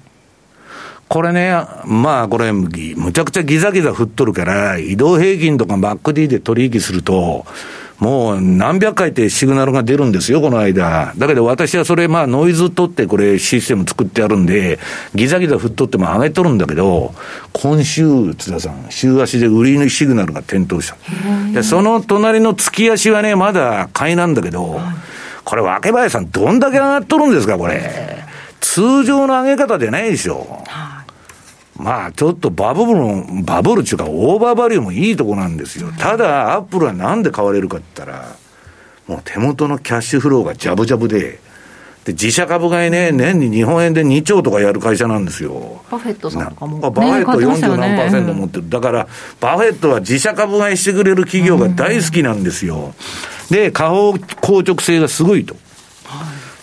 これね、まあこれ、むちゃくちゃギザギザ振っとるから、移動平均とか MacD で取引すると、もう何百回ってシグナルが出るんですよ、この間。だけど私はそれ、まあノイズ取ってこれシステム作ってやるんで、ギザギザ振っとっても上げとるんだけど、今週、津田さん、週足で売りのシグナルが点灯した。で、その隣の月足はね、まだ買いなんだけど、これ、若林さん、どんだけ上がっとるんですか、これ。通常の上げ方じゃないでしょ。まあ、ちょっとバブルの、バブルっていうか、オーバーバリューもいいとこなんですよ。ただ、アップルはなんで買われるかって言ったら、もう手元のキャッシュフローがジャブジャブで、で、自社株買いね、年に日本円で2兆とかやる会社なんですよ。バフェットさんとかも。バフェット40何パーセント持ってる。だから、バフェットは自社株買いしてくれる企業が大好きなんですよ。で、下方硬直性がすごいと。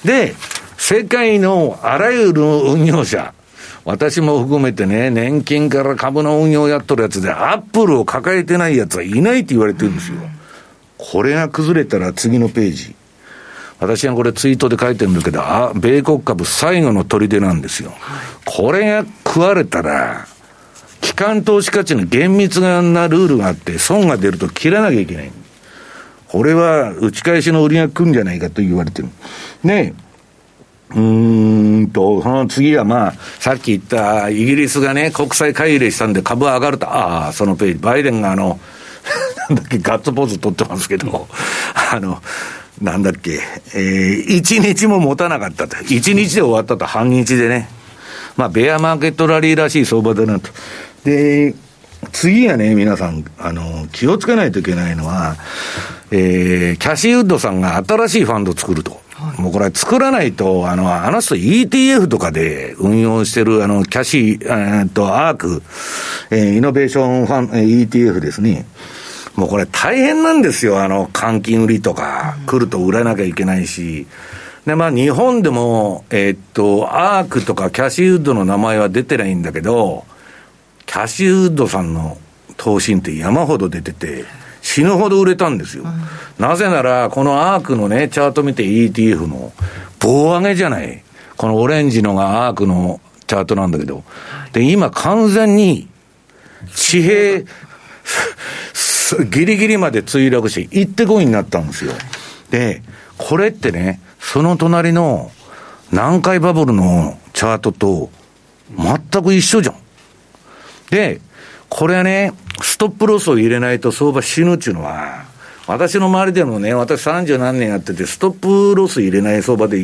で、世界のあらゆる運用者、私も含めてね、年金から株の運用をやっとるやつで、アップルを抱えてないやつはいないって言われてるんですよ。これが崩れたら次のページ。私がこれツイートで書いてるんだけど、あ、米国株最後の砦なんですよ。これが食われたら、機関投資価値の厳密なルールがあって、損が出ると切らなきゃいけない。これは打ち返しの売りが来るんじゃないかと言われてる。ねえうんと、その次はまあ、さっき言ったイギリスがね、国際買い入れしたんで株上がると、ああ、そのページ、バイデンがあの、なんだっけ、ガッツポーズ取ってますけど、あの、なんだっけ、えー、一日も持たなかったと。一日で終わったと、半日でね。まあ、ベアマーケットラリーらしい相場だなと。で、次はね、皆さん、あの、気をつけないといけないのは、えー、キャシーウッドさんが新しいファンドを作ると。もうこれ作らないと、あの、あの人 ETF とかで運用してる、あの、キャシー、えー、っと、アーク、えー、イノベーションファン、えー、ETF ですね。もうこれ大変なんですよ、あの、換金売りとか、来ると売らなきゃいけないし。で、まあ日本でも、えー、っと、アークとかキャシーウッドの名前は出てないんだけど、キャシーウッドさんの投信って山ほど出てて、死ぬほど売れたんですよ。うん、なぜなら、このアークのね、チャート見て ETF の棒上げじゃない。このオレンジのがアークのチャートなんだけど、で、今完全に地平、ギリギリまで墜落して、行ってこいになったんですよ。で、これってね、その隣の南海バブルのチャートと全く一緒じゃん。で、これはね、ストップロスを入れないと相場死ぬっていうのは、私の周りでもね、私30何年やってて、ストップロス入れない相場で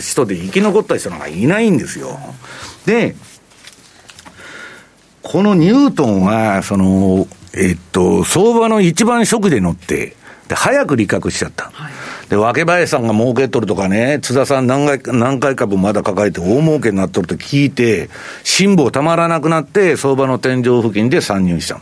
人で生き残った人なんかいないんですよ。で、このニュートンは、その、えっと、相場の一番初期で乗って、で、早く利確しちゃった。はい、で、若林さんが儲けとるとかね、津田さん何回、何回株まだ抱えて大儲けになっとると聞いて、辛抱たまらなくなって、相場の天井付近で参入したの。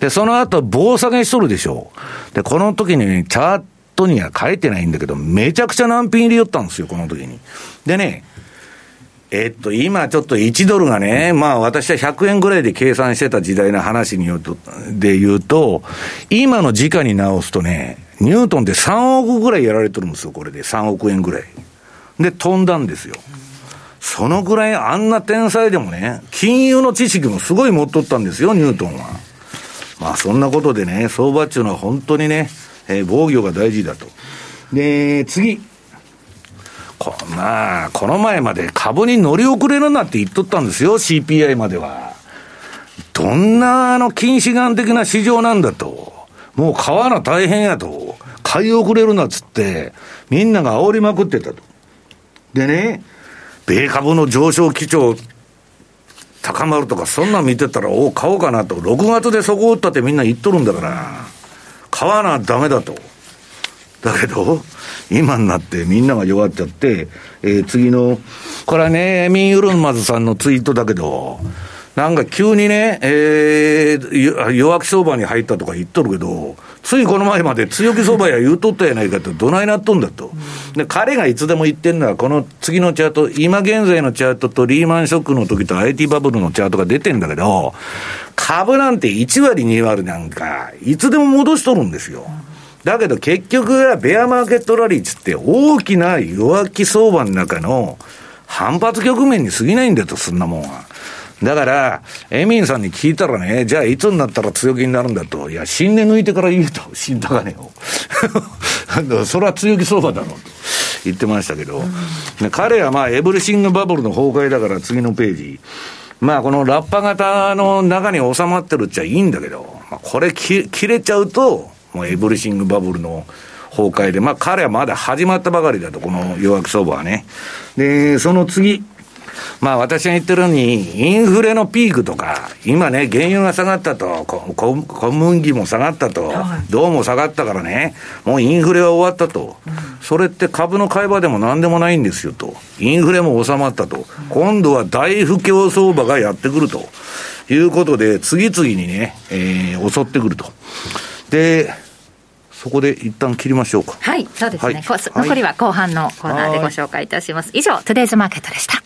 で、その後、棒下げしとるでしょ。で、この時に、ね、チャートには書いてないんだけど、めちゃくちゃ難品入れよったんですよ、この時に。でね、えっと、今ちょっと1ドルがね、まあ私は100円ぐらいで計算してた時代の話によると、で言うと、今の時価に直すとね、ニュートンで3億ぐらいやられてるんですよ、これで。3億円ぐらい。で、飛んだんですよ。そのぐらいあんな天才でもね、金融の知識もすごい持っとったんですよ、ニュートンは。まあそんなことでね、相場っていうのは本当にね、えー、防御が大事だと。で、次。こまあ、この前まで株に乗り遅れるなって言っとったんですよ、CPI までは。どんなあの近視眼的な市場なんだと。もう買わな大変やと。買い遅れるなっつって、みんなが煽りまくってたと。でね、米株の上昇基調高まるとか、そんなん見てたら、おお買おうかなと。6月でそこ打ったってみんな言っとるんだから、買わなダメだと。だけど、今になってみんなが弱っちゃって、えー、次の、これはね、エミン・ユルンマズさんのツイートだけど、なんか急にね、えー、弱気相場に入ったとか言っとるけど、ついこの前まで強気相場や言うとったやないかと、どないなっとんだと。で、彼がいつでも言ってるのは、この次のチャート、今現在のチャートとリーマンショックの時と IT バブルのチャートが出てるんだけど、株なんて1割2割なんか、いつでも戻しとるんですよ。だけど結局はベアマーケットラリーつって大きな弱気相場の中の反発局面に過ぎないんだと、そんなもんは。だから、エミンさんに聞いたらね、じゃあいつになったら強気になるんだと。いや、新年抜いてから言うと、新高値を。それは強気相場だろうと言ってましたけど、彼はまあ、エブリシングバブルの崩壊だから次のページ。まあ、このラッパ型の中に収まってるっちゃいいんだけど、まあ、これ切れちゃうと、もうエブリシングバブルの崩壊で、まあ彼はまだ始まったばかりだと、この弱気相場はね。で、その次。まあ私が言ってるように、インフレのピークとか、今ね、原油が下がったと、小麦も下がったと、銅も下がったからね、もうインフレは終わったと、それって株の買い場でもなんでもないんですよと、インフレも収まったと、今度は大不況相場がやってくるということで、次々にね、えー、襲ってくると。で、そこで一旦切りましょうか。はい、そうですね。はい、残りは後半のコーナーでご紹介いたします。以上、トゥデイズマーケットでした。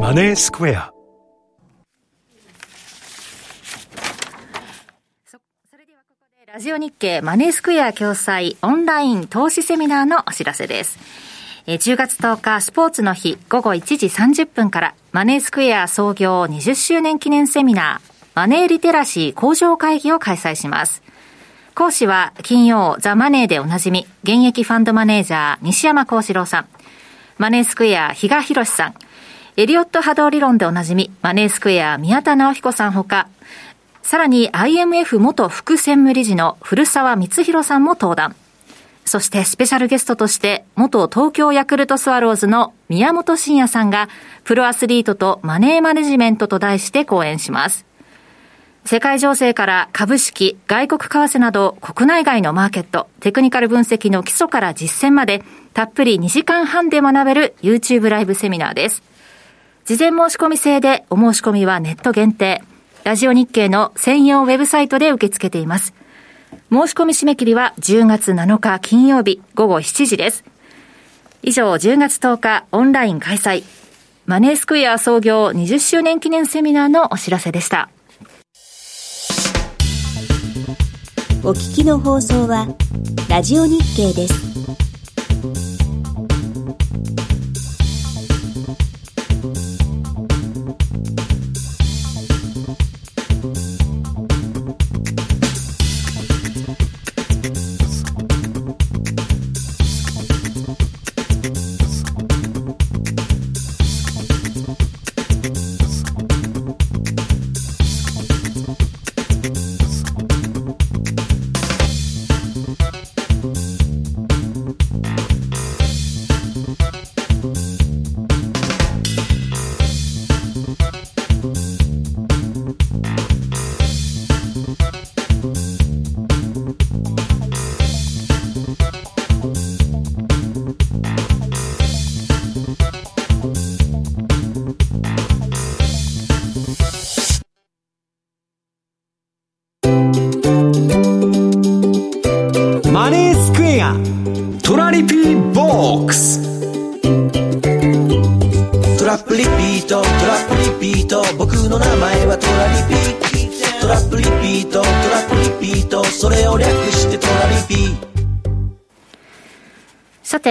マネースクエア。ラジオ日経マネースクエア共催オンライン投資セミナーのお知らせです。10月10日スポーツの日午後1時30分からマネースクエア創業20周年記念セミナーマネーリテラシー向上会議を開催します。講師は金曜ザ・マネーでおなじみ現役ファンドマネージャー西山幸四郎さん、マネースクエア比嘉博さん、エリオット波動理論でおなじみマネースクエア宮田直彦さんほか、さらに IMF 元副専務理事の古澤光弘さんも登壇。そしてスペシャルゲストとして、元東京ヤクルトスワローズの宮本慎也さんが、プロアスリートとマネーマネジメントと題して講演します。世界情勢から株式、外国為替など国内外のマーケット、テクニカル分析の基礎から実践まで、たっぷり2時間半で学べる YouTube ライブセミナーです。事前申し込み制でお申し込みはネット限定。ラジオ日経の専用ウェブサイトで受け付けています。申し込み締め切りは10月7日金曜日午後7時です。以上、10月10日オンライン開催。マネースクエア創業20周年記念セミナーのお知らせでした。お聞きの放送は、ラジオ日経です。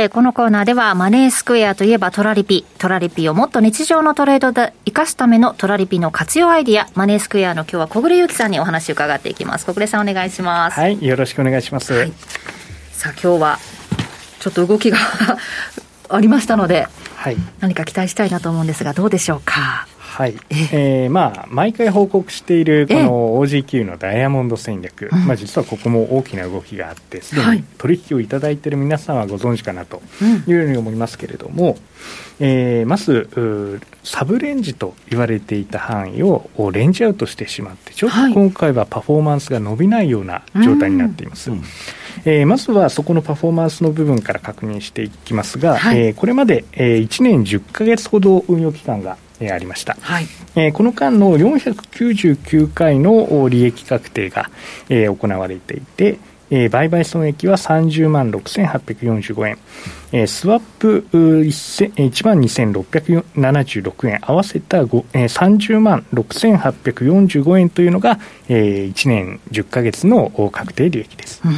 このコーナーではマネースクエアといえばトラリピ。トラリピをもっと日常のトレードで活かすためのトラリピの活用アイディア。マネースクエアの今日は小暮ゆきさんにお話を伺っていきます。小暮さんお願いします。はい、よろしくお願いします。はい、さあ、今日はちょっと動きが ありましたので、はい、何か期待したいなと思うんですが、どうでしょうか？はい、えー、まあ毎回報告しているこの OGQ のダイヤモンド戦略、まあ実はここも大きな動きがあってすでに取引をいただいている皆さんはご存知かなというように思いますけれども、えー、まずサブレンジと言われていた範囲をレンジアウトしてしまってちょっと今回はパフォーマンスが伸びないような状態になっています。えー、まずはそこのパフォーマンスの部分から確認していきますが、はい、えー、これまで、えー、1年10か月ほど運用期間がえー、ありました、はい。えー、この間の499回の利益確定が、えー、行われていて、えー、売買損益は30万6845円、えー、スワップ1万2676円。合わせた、えー、30万6845円というのが、えー、1年10か月の確定利益です。うん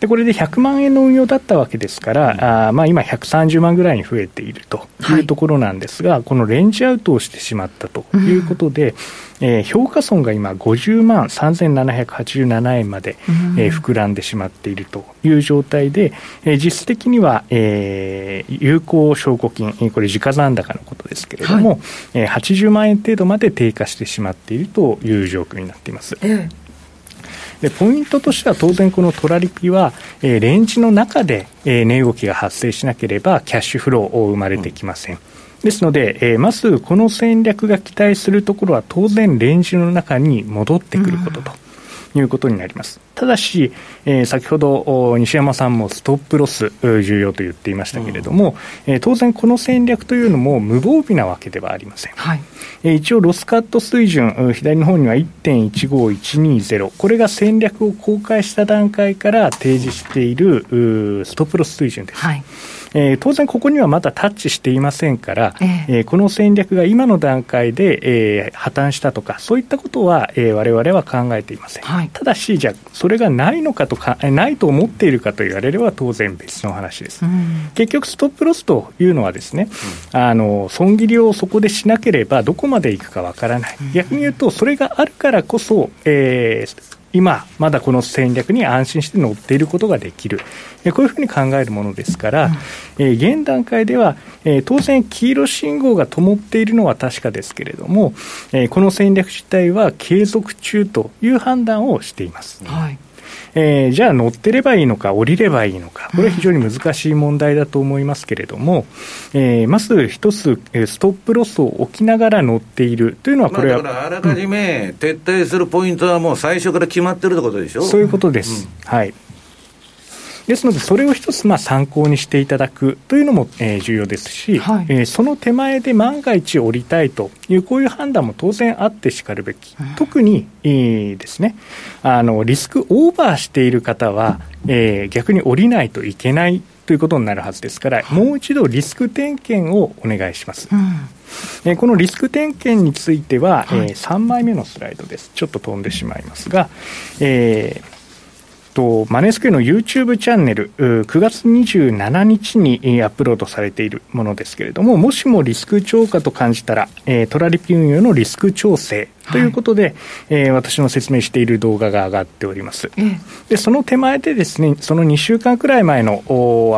でこれで100万円の運用だったわけですから、うん、あまあ、今、130万ぐらいに増えているとい。うところなんですが、はい、このレンジアウトをしてしまったということで、うん、えー、評価損が今、50万3787円まで、うん、えー、膨らんでしまっているという状態で、えー、実質的には、えー、有効証拠金、これ、時価残高のことですけれども、はい、えー、80万円程度まで低下してしまっているという状況になっています。ええでポイントとしては当然このトラリピは、えー、レンジの中で、えー、値動きが発生しなければキャッシュフローを生まれてきません。うんですので、えー、まずこの戦略が期待するところは当然レンジの中に戻ってくることと。いうことになります。ただし、えー、先ほど西山さんもストップロス重要と言っていましたけれども、うん、えー、当然この戦略というのも無防備なわけではありません。はい、えー、一応ロスカット水準、左の方には1.15120、これが戦略を公開した段階から提示しているストップロス水準です。はいえー、当然ここにはまだタッチしていませんから、えー、えー、この戦略が今の段階で、えー、破綻したとか、そういったことは、えー、我々は考えていません。はい、ただし、じゃあ、それがないのかとか、ないと思っているかと言われれば当然別の話です。うん、結局、ストップロスというのはですね、うん、あの、損切りをそこでしなければどこまでいくかわからない。逆に言うと、それがあるからこそ、えー、今、まだこの戦略に安心して乗っていることができる、こういうふうに考えるものですから、うん、え現段階では、え当然、黄色信号が灯っているのは確かですけれども、えこの戦略自体は継続中という判断をしています。はいえー、じゃあ乗ってればいいのか、降りればいいのか、これは非常に難しい問題だと思いますけれども、えー、まず一つ、ストップロスを置きながら乗っているというのは、これは。まあ、あらかじめ撤退するポイントはもう最初から決まってるってことでしょ？そういうことです。うん、はいですので、それを一つまあ参考にしていただくというのも、えー、重要ですし、はい、えー、その手前で万が一降りたいという、こういう判断も当然あってしかるべき、うん、特に、えー、ですねあの、リスクオーバーしている方は、えー、逆に降りないといけないということになるはずですから、もう一度リスク点検をお願いします。うん。えー、このリスク点検については、はい、えー、3枚目のスライドです。ちょっと飛んでしまいますが、えー、と、マネースクエアの YouTube チャンネル、9月27日にアップロードされているものですけれども、もしもリスク超過と感じたら、トラリピ運用のリスク調整ということで、はい、えー、私の説明している動画が上がっております。で、その手前でですね、その2週間くらい前のア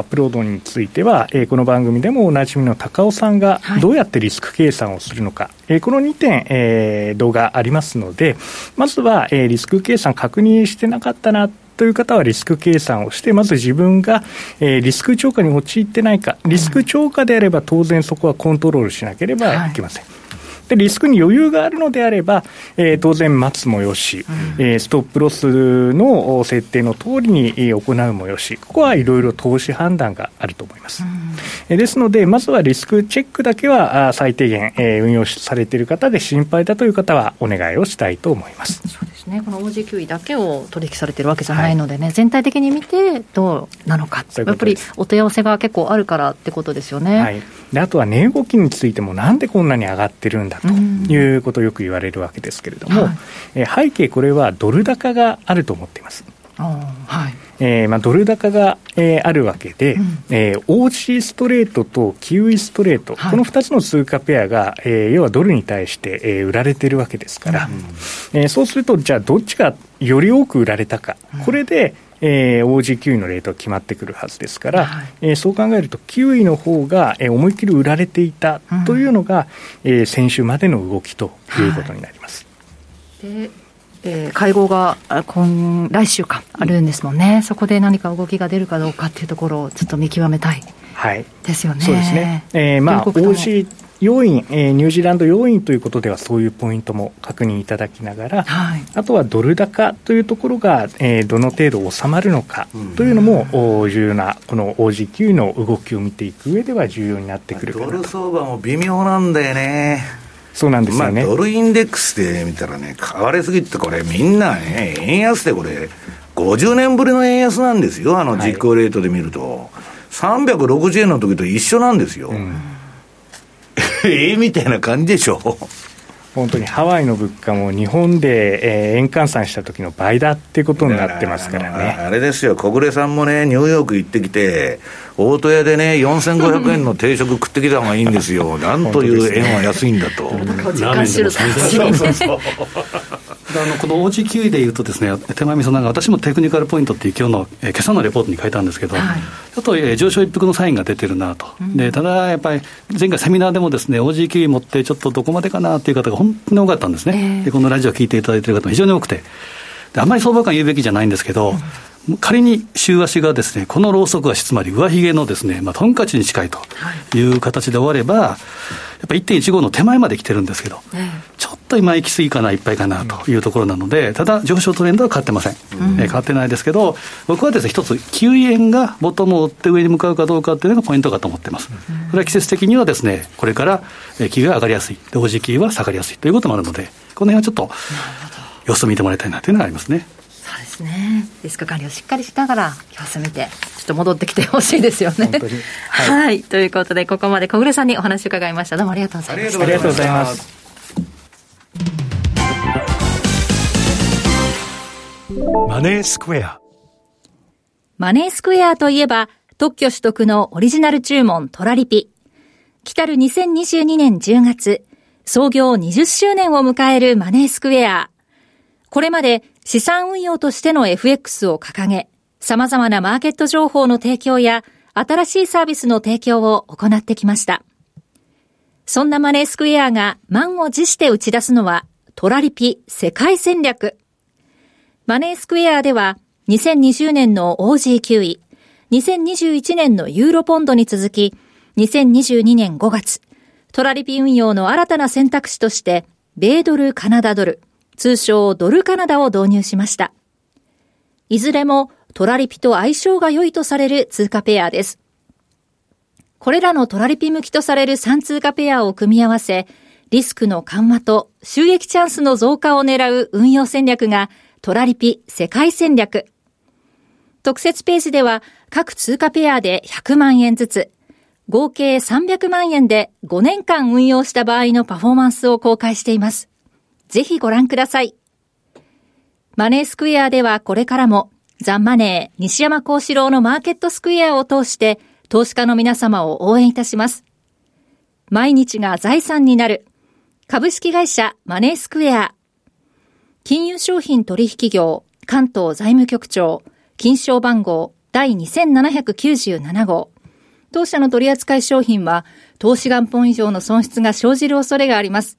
ップロードについては、えー、この番組でもおなじみの高尾さんがどうやってリスク計算をするのか、はい、えー、この2点、えー、動画ありますので、まずは、えー、リスク計算確認してなかったなという方はリスク計算をして、まず自分が、えー、リスク超過に陥ってないか、リスク超過であれば当然そこはコントロールしなければい。けません。はいでリスクに余裕があるのであれば、えー、当然待つもよし、うん、えー、ストップロスの設定の通りに行うもよし、ここはいろいろ投資判断があると思います。うん、ですので、まずはリスクチェックだけは最低限、えー、運用されている方で心配だという方はお願いをしたいと思います。そうですね、この OG9 位だけを取引されてるわけじゃないのでね、はい、全体的に見て、どうなのか。やっぱりお問い合わせが結構あるからってことですよね、はい、であとは値動きについても、なんでこんなに上がってるんだということをよく言われるわけですけれども、はい、え背景、これはドル高があると思っています。はい。えーまあ、ドル高が、えー、あるわけで、うん。えー、OC ストレートとキウイストレート、はい、この2つの通貨ペアが、えー、要はドルに対して、えー、売られてるわけですから、うん、えー、そうすると、じゃあ、どっちがより多く売られたか、うん、これで、えー、OG キウイのレートが決まってくるはずですから、はい、えー、そう考えると、キウイの方が、えー、思いっきり売られていたというのが、うん、えー、先週までの動きということになります。はい、でえー、会合が今来週かあるんですもんね、うん、そこで何か動きが出るかどうかっていうところをちょっと見極めたいですよね。そうですね、えー、まあ OG 要因、えー、ニュージーランド要因ということではそういうポイントも確認いただきながら、はい、あとはドル高というところが、えー、どの程度収まるのかというのも、うん、重要なこの OG9 の動きを見ていく上では重要になってくるかなと。ドル相場も微妙なんだよね。そうなんですよね、まあ、ドルインデックスで見たらね、買われすぎって、これ、みんなね、円安でこれ、50年ぶりの円安なんですよ、あの実行レートで見ると、はい、360円の時と一緒なんですよ。うん、ええみたいな感じでしょ。本当にハワイの物価も日本で、えー、円換算した時の倍だってことになってますからねあれですよ、小暮さんもね、ニューヨーク行ってきて、大戸屋でね、4500円の定食食ってきた方がいいんですよ、なんという円は安いんだと。ラーメンでもそうそうあのこの OG9 位でいうとですね、手前味噌なんか私もテクニカルポイントっていう今日の、えー、今朝のレポートに書いたんですけど、はい、ちょっと、えー、上昇一服のサインが出てるなと、うん、でただやっぱり前回セミナーでもですね OG9 位持ってちょっとどこまでかなっていう方が本当に多かったんですね、えー、でこのラジオ聞いていただいている方も非常に多くて。であんまり相場感言うべきじゃないんですけど、うん仮に週足がですね、このローソク足、つまり上髭のですね、まあ、トンカチに近いとい。う形で終われば、やっぱ1.15の手前まで来てるんですけど、ちょっと今行き過ぎかな、いっぱいかなというところなので、ただ上昇トレンドは変わってません。うん、変わってないですけど、僕はですね、一つ、9円がボトムを追って上に向かうかどうかっていうのがポイントかと思ってます。それは季節的にはですね、これからキーが上がりやすい、同時期は下がりやすいということもあるので、この辺はちょっと様子を見てもらいたいなというのがありますね。そうですね。リスク管理をしっかりしながら、様子見て、ちょっと戻ってきてほしいですよね。はい、はい。ということで、ここまで小暮さんにお話を伺いました。どうもありがとうございました。ありがとうございます。マネースクエア。マネースクエアといえば、特許取得のオリジナル注文トラリピ。来たる2022年10月、創業20周年を迎えるマネースクエア。これまで資産運用としての FX を掲げ、様々なマーケット情報の提供や新しいサービスの提供を行ってきました。そんなマネースクエアが満を持して打ち出すのはトラリピ世界戦略。マネースクエアでは2020年の OG9 位、2021年のユーロポンドに続き、2022年5月、トラリピ運用の新たな選択肢として、米ドルカナダドル、通称ドルカナダを導入しました。いずれもトラリピと相性が良いとされる通貨ペアです。これらのトラリピ向きとされる3通貨ペアを組み合わせ、リスクの緩和と収益チャンスの増加を狙う運用戦略がトラリピ世界戦略。特設ページでは各通貨ペアで100万円ずつ、合計300万円で5年間運用した場合のパフォーマンスを公開しています。ぜひご覧ください。マネースクエアではこれからもザンマネー西山幸四郎のマーケットスクエアを通して投資家の皆様を応援いたします。毎日が財産になる株式会社マネースクエア金融商品取引業関東財務局長金賞番号第2797号当社の取扱い商品は投資元本以上の損失が生じる恐れがあります。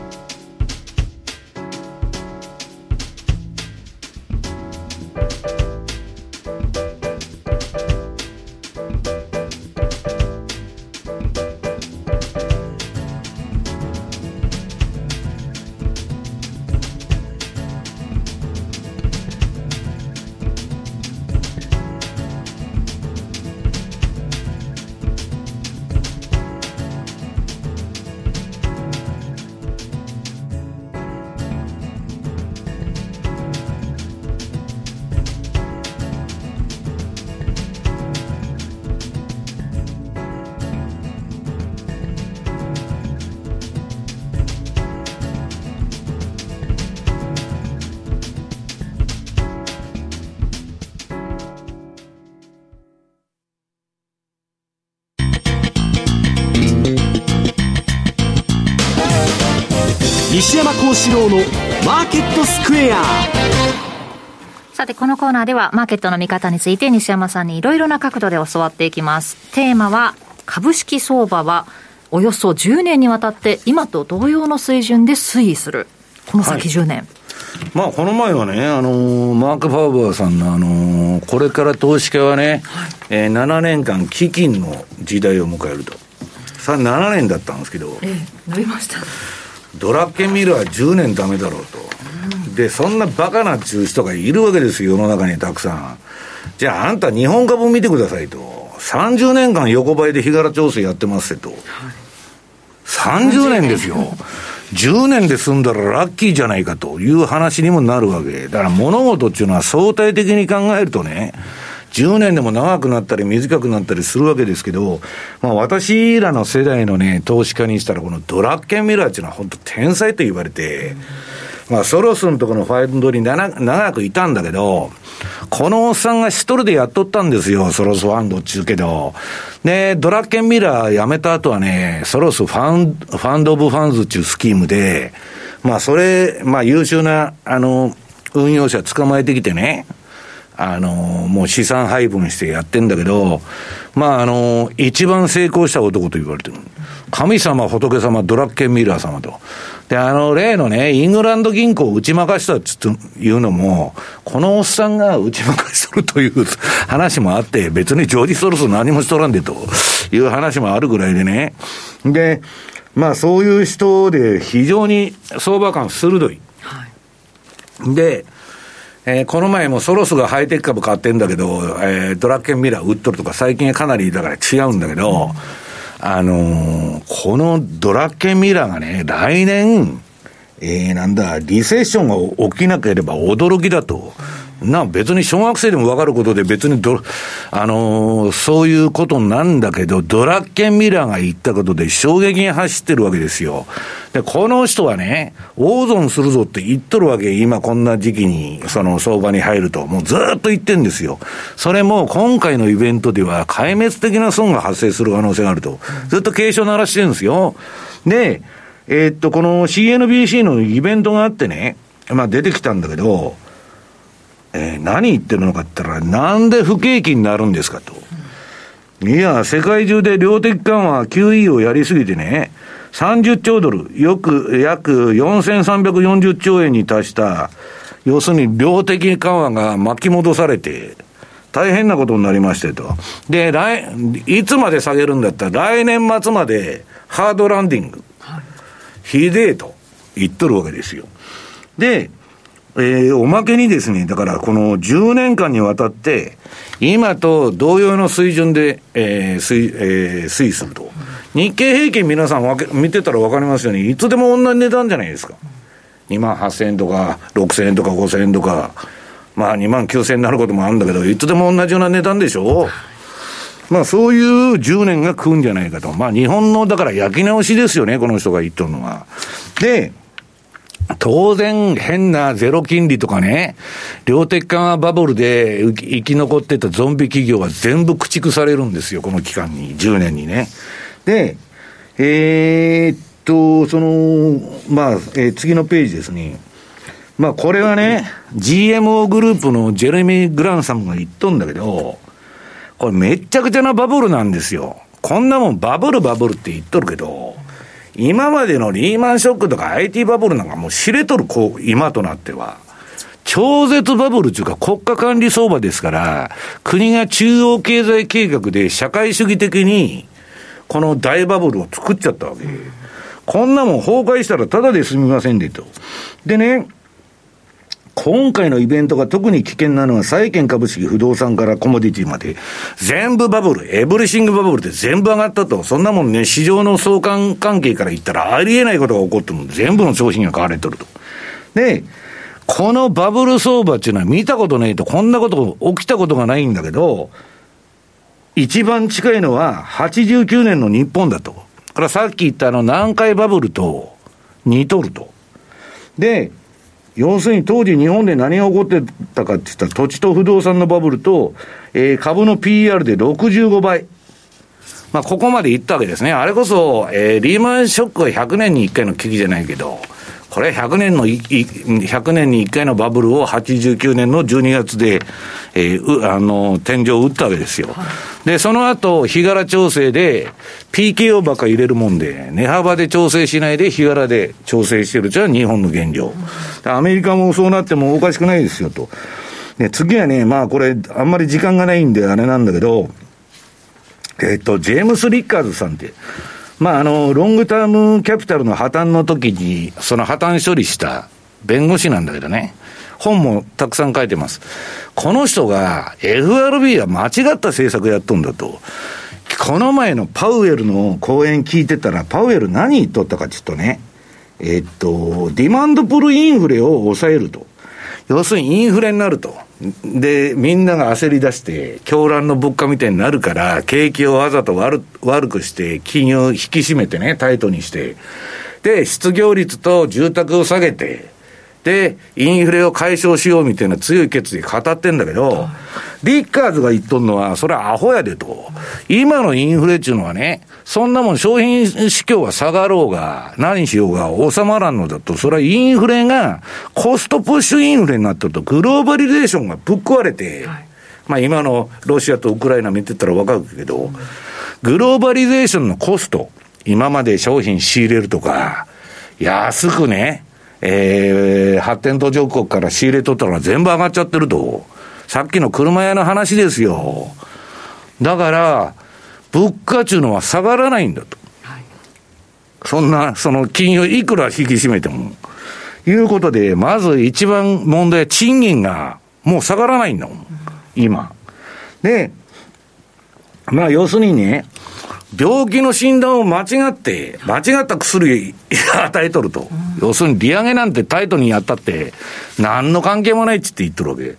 幸四郎のマーケットスクエアさて、このコーナーではマーケットの見方について西山さんにいろいろな角度で教わっていきます。テーマは、株式相場はおよそ10年にわたって今と同様の水準で推移する。この先10年。はいまあ、この前はね、あのー、マーク・ファーバーさんの、あのー、これから投資家はね、はい、えー、7年間、基金の時代を迎えると。さあ、7年だったんですけど、ええ、伸びました。ドラッケンミラー10年ダメだろうと。で、そんなバカなっちゅう人がいるわけですよ、世の中にたくさん。じゃあ、あんた日本株見てくださいと。30年間横ばいで日柄調整やってますってと。はい30年ですよ。10年で済んだらラッキーじゃないかという話にもなるわけ。だから物事っていうのは相対的に考えるとね、10年でも長くなったり短くなったりするわけですけど、まあ私らの世代のね、投資家にしたらこのドラッケンミラーっていうのは本当天才と言われて、まあソロスのところのファンドに長くいたんだけど、このおっさんが一人でやっとったんですよ、ソロスファンドっちゅうけど。で、ドラッケンミラー辞めた後はね、ソロスファン、ファンドオブファンズっちゅうスキームで、まあそれ、まあ優秀な、あの、運用者捕まえてきてね、あの、もう資産配分してやってんだけど、まああの、一番成功した男と言われてる。神様、仏様、ドラッケンミラー様と。で、あの、例のね、イングランド銀行を打ち負かしたっついうのも、このおっさんが打ち負かしとるという 話もあって、別にジョージ・ソロス何もしとらんでという話もあるぐらいでね。で、まあそういう人で非常に相場感鋭い。はい、で、えー、この前もソロスがハイテク株買ってんだけど、えー、ドラッケンミラー売っとるとか最近はかなりだから違うんだけど、あのー、このドラッケンミラーがね、来年、えー、なんだ、リセッションが起きなければ驚きだと。な、別に小学生でも分かることで別にド、あのー、そういうことなんだけど、ドラッケンミラーが言ったことで衝撃に走ってるわけですよ。で、この人はね、大損するぞって言っとるわけ、今こんな時期に、その相場に入ると。もうずっと言ってんですよ。それも今回のイベントでは壊滅的な損が発生する可能性があると。ずっと警鐘鳴らしてるんですよ。で、えー、っと、この CNBC のイベントがあってね、まあ出てきたんだけど、えー、何言ってるのかって言ったら、なんで不景気になるんですかと。いや、世界中で量的緩和 QE をやりすぎてね、30兆ドル、よく、約4340兆円に達した、要するに量的緩和が巻き戻されて、大変なことになりましてと。で、来、いつまで下げるんだったら、来年末までハードランディング。はい、ひでえと言っとるわけですよ。で、えー、おまけにですね、だからこの10年間にわたって、今と同様の水準で、えー推えー、推移すると。日経平均皆さんわけ見てたら分かりますように、いつでも同じ値段じゃないですか。2万8000円とか、6000円とか5000円とか、まあ2万9000円になることもあるんだけど、いつでも同じような値段でしょまあそういう10年が食うんじゃないかと。まあ日本の、だから焼き直しですよね、この人が言っとるのは。で、当然変なゼロ金利とかね、量的緩和バブルで生き残ってたゾンビ企業は全部駆逐されるんですよ、この期間に、10年にね。で、えー、っと、その、まあ、えー、次のページですね。まあ、これはね、GMO グループのジェレミー・グランさんが言っとんだけど、これめっちゃくちゃなバブルなんですよ。こんなもんバブルバブルって言っとるけど、今までのリーマンショックとか IT バブルなんかもう知れとる、こう、今となっては。超絶バブルというか国家管理相場ですから、国が中央経済計画で社会主義的に、この大バブルを作っちゃったわけ。こんなもん崩壊したらただで済みませんでと。でね、今回のイベントが特に危険なのは債券株式不動産からコモディティまで、全部バブル、エブリシングバブルって全部上がったと。そんなもんね、市場の相関関係から言ったらありえないことが起こっても全部の商品が買われてると。で、このバブル相場っていうのは見たことないと、こんなこと起きたことがないんだけど、一番近いのは89年の日本だと。からさっき言ったあの南海バブルと似とると。で、要するに当時日本で何が起こってたかって言ったら土地と不動産のバブルと、えー、株の PR で65倍。まあ、ここまでいったわけですね。あれこそ、えー、リーマンショックは100年に1回の危機じゃないけど、これ100年の、100年に1回のバブルを89年の12月で、えー、あの、天井を打ったわけですよ。で、その後、日柄調整で、PKO ばっか入れるもんで、値幅で調整しないで、日柄で調整してるじゃ日本の現状。アメリカもそうなってもおかしくないですよと。で、次はね、まあこれ、あんまり時間がないんであれなんだけど、えっ、と、ジェームス・リッカーズさんって、まあ、あの、ロングタームキャピタルの破綻の時に、その破綻処理した弁護士なんだけどね。本もたくさん書いてます。この人が FRB は間違った政策やっとんだと。この前のパウエルの講演聞いてたら、パウエル何言っとったかちょっとね。えっと、ディマンドプルインフレを抑えると。要するにインフレになると。で、みんなが焦り出して、狂乱の物価みたいになるから、景気をわざと悪悪くして、金融引き締めてね、タイトにして、で、失業率と住宅を下げて、インフレを解消しようみたいな強い決意語ってんだけど、リッカーズが言っとんのは、それはアホやでと。今のインフレっていうのはね、そんなもん商品市況が下がろうが、何しようが収まらんのだと、それはインフレがコストプッシュインフレになってると、グローバリゼーションがぶっ壊れて、はい、まあ今のロシアとウクライナ見てたらわかるけど、グローバリゼーションのコスト、今まで商品仕入れるとか、安くね、えー、発展途上国から仕入れとったら全部上がっちゃってると。さっきの車屋の話ですよ。だから、物価っていうのは下がらないんだと。はい、そんな、その金融いくら引き締めても。いうことで、まず一番問題は賃金がもう下がらないんだもん。今。で、まあ要するにね、病気の診断を間違って、間違った薬与えとると。要するに利上げなんてタイトにやったって、何の関係もないっつって言ってるわけ。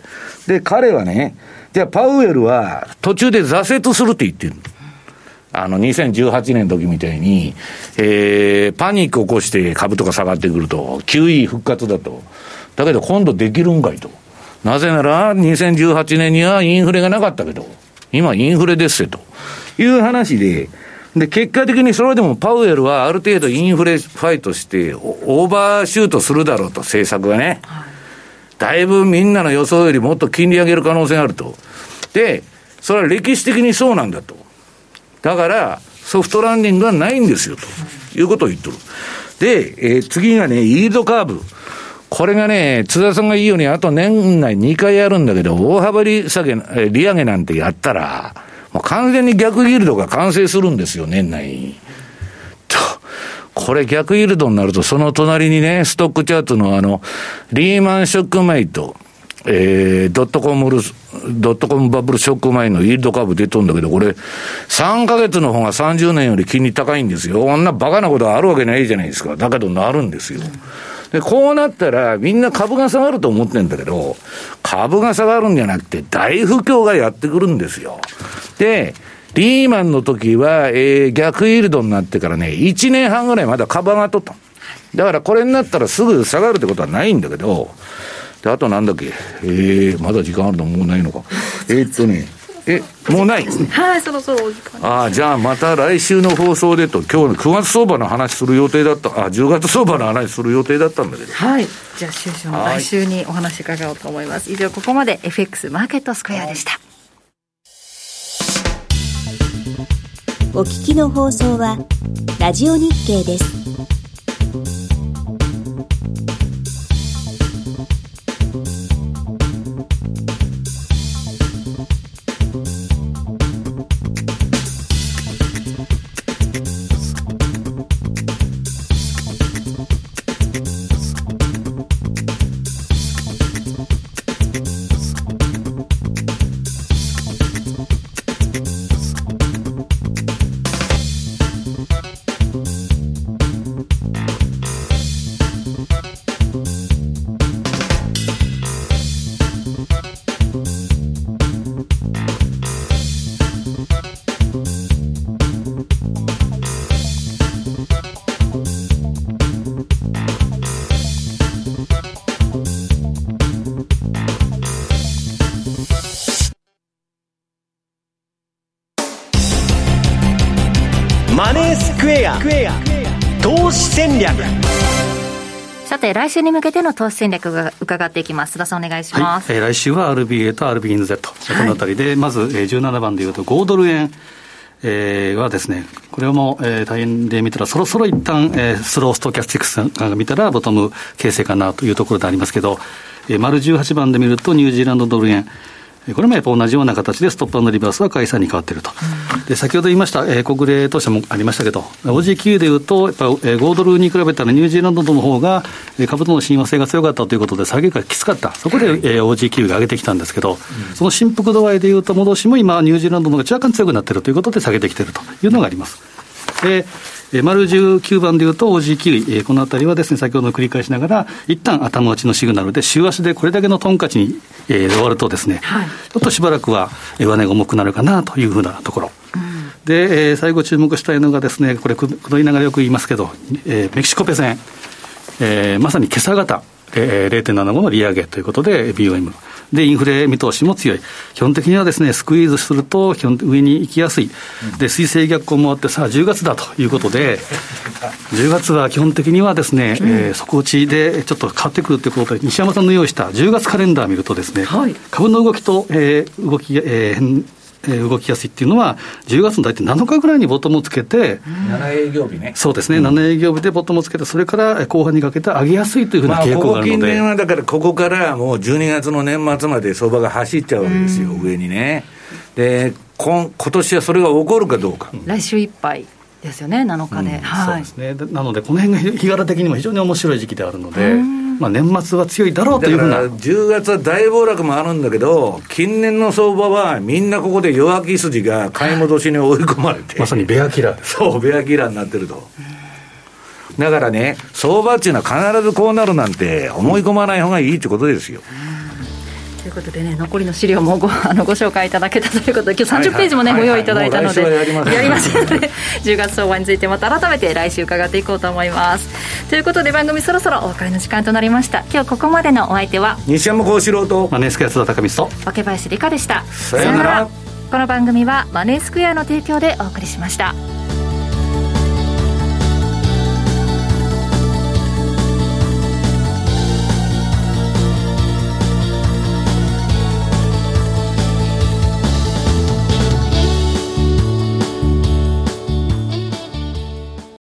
で、彼はね、じゃあパウエルは途中で挫折するって言ってる。あの、2018年の時みたいに、えー、パニック起こして株とか下がってくると、QE 復活だと。だけど今度できるんかいと。なぜなら、2018年にはインフレがなかったけど、今インフレですよと。いう話で、で、結果的にそれでもパウエルはある程度インフレファイトして、オーバーシュートするだろうと、政策がね。だいぶみんなの予想よりもっと金利上げる可能性があると。で、それは歴史的にそうなんだと。だから、ソフトランディングはないんですよ、ということを言ってる。で、えー、次がね、イールドカーブ。これがね、津田さんが言うように、あと年内2回やるんだけど、大幅利下げ、利上げなんてやったら、もう完全に逆ギルドが完成するんですよ、年内に。と、これ逆ギルドになると、その隣にね、ストックチャートのあの、リーマンショック前と、えー、ドットコムル、ドットコムバブルショック前のイールド株出とんだけど、これ、3ヶ月の方が30年より金利高いんですよ。こんなバカなことあるわけないじゃないですか。だけどなるんですよ。で、こうなったら、みんな株が下がると思ってんだけど、株が下がるんじゃなくて、大不況がやってくるんですよ。で、リーマンの時は、えー、逆イールドになってからね、1年半ぐらいまだ株上がっとった。だからこれになったらすぐ下がるってことはないんだけど、で、あとなんだっけ、えー、まだ時間あるのもうないのか。えー、っとね、え、もうない？はい、そろそろお時間ああ、じゃあまた来週の放送でと、今日の9月相場の話する予定だった、あ、10月相場の話する予定だったんだけど。はい。じゃあ、終始も来週にお話伺おうと思います。以上、ここまで FX マーケットスクエアでした。お聞きの放送は、ラジオ日経です。マネースクエア投資戦略さて、来週に向けての投資戦略が伺っていきます。須田さんお願いします。はい、えー、来週は RBA と RBINZ、このあたりで、まず、えー、17番でいうと5ドル円。えー、はですね、これはもう、えー、大変で見たら、そろそろ一旦、えー、スローストキャスティクスが見たら、ボトム形成かなというところでありますけど、えー、丸18番で見ると、ニュージーランドドル円、これもやっぱ同じような形でストップリバースは解散に変わっていると、うん、で先ほど言いました、えー、国連当社もありましたけど、OG9 でいうと、やっぱ、えー、5ドルに比べたらニュージーランドの方が、えー、株との親和性が強かったということで、下げがきつかった、そこで、えー、OG9 が上げてきたんですけど、うん、その振幅度合いでいうと、戻しも今、ニュージーランドの方が若干強くなっているということで、下げてきているというのがあります。でえー、丸19番でいうと OG9、えー、このあたりはですね、先ほど繰り返しながら、一旦頭打ちのシグナルで、週足でこれだけのトンカチに、えー、終わるとですね、はい、ちょっとしばらくは上値が重くなるかなというふうなところ。で、えー、最後注目したいのがですね、これ、くどいながらよく言いますけど、えー、メキシコペ線、えー、まさに今朝方、えー、0.75の利上げということで、BOM。で、インフレ見通しも強い。基本的にはですね、スクイーズすると、基本上に行きやすい。で、水星逆行もあって、さあ、10月だということで、10月は基本的にはですね、えー、底打ちでちょっと変わってくるということで、西山さんの用意した10月カレンダー見るとですね、はい、株の動きと、えー、動き、えー、動きやすいっていうのは、10月の大体7日ぐらいにボトムをつけて、7営業日ね。そうですね、うん、7営業日でボトムをつけて、それから後半にかけて上げやすいというふうな傾向があるので、まあ、ここ近年はだから、ここからもう12月の年末まで相場が走っちゃうわけですよ、上にね。で今年はそれが起こるかどうか。来週いっぱいですよね、7日で。うんはい、そうですね。なので、この辺が日柄的にも非常に面白い時期であるので、まあ、年末は強いだろうというふうな。10月は大暴落もあるんだけど、近年の相場はみんなここで弱気筋が買い戻しに追い込まれて。まさにベアキラー そう、ベアキラーになってると。だからね、相場っていうのは必ずこうなるなんて思い込まない方がいいってことですよ。ということでね、残りの資料もご あのご紹介いただけたということで、今日30ページもね、はいはい、ご用意いただいたので、やりますので、10 月相場についてまた改めて来週伺っていこうと思います。ということで、番組そろそろお別れの時間となりました。今日ここまでのお相手は、西山幸四郎と、マネースクエア津田高光と、若林理香でした。さよなら。この番組はマネースクエアの提供でお送りしました。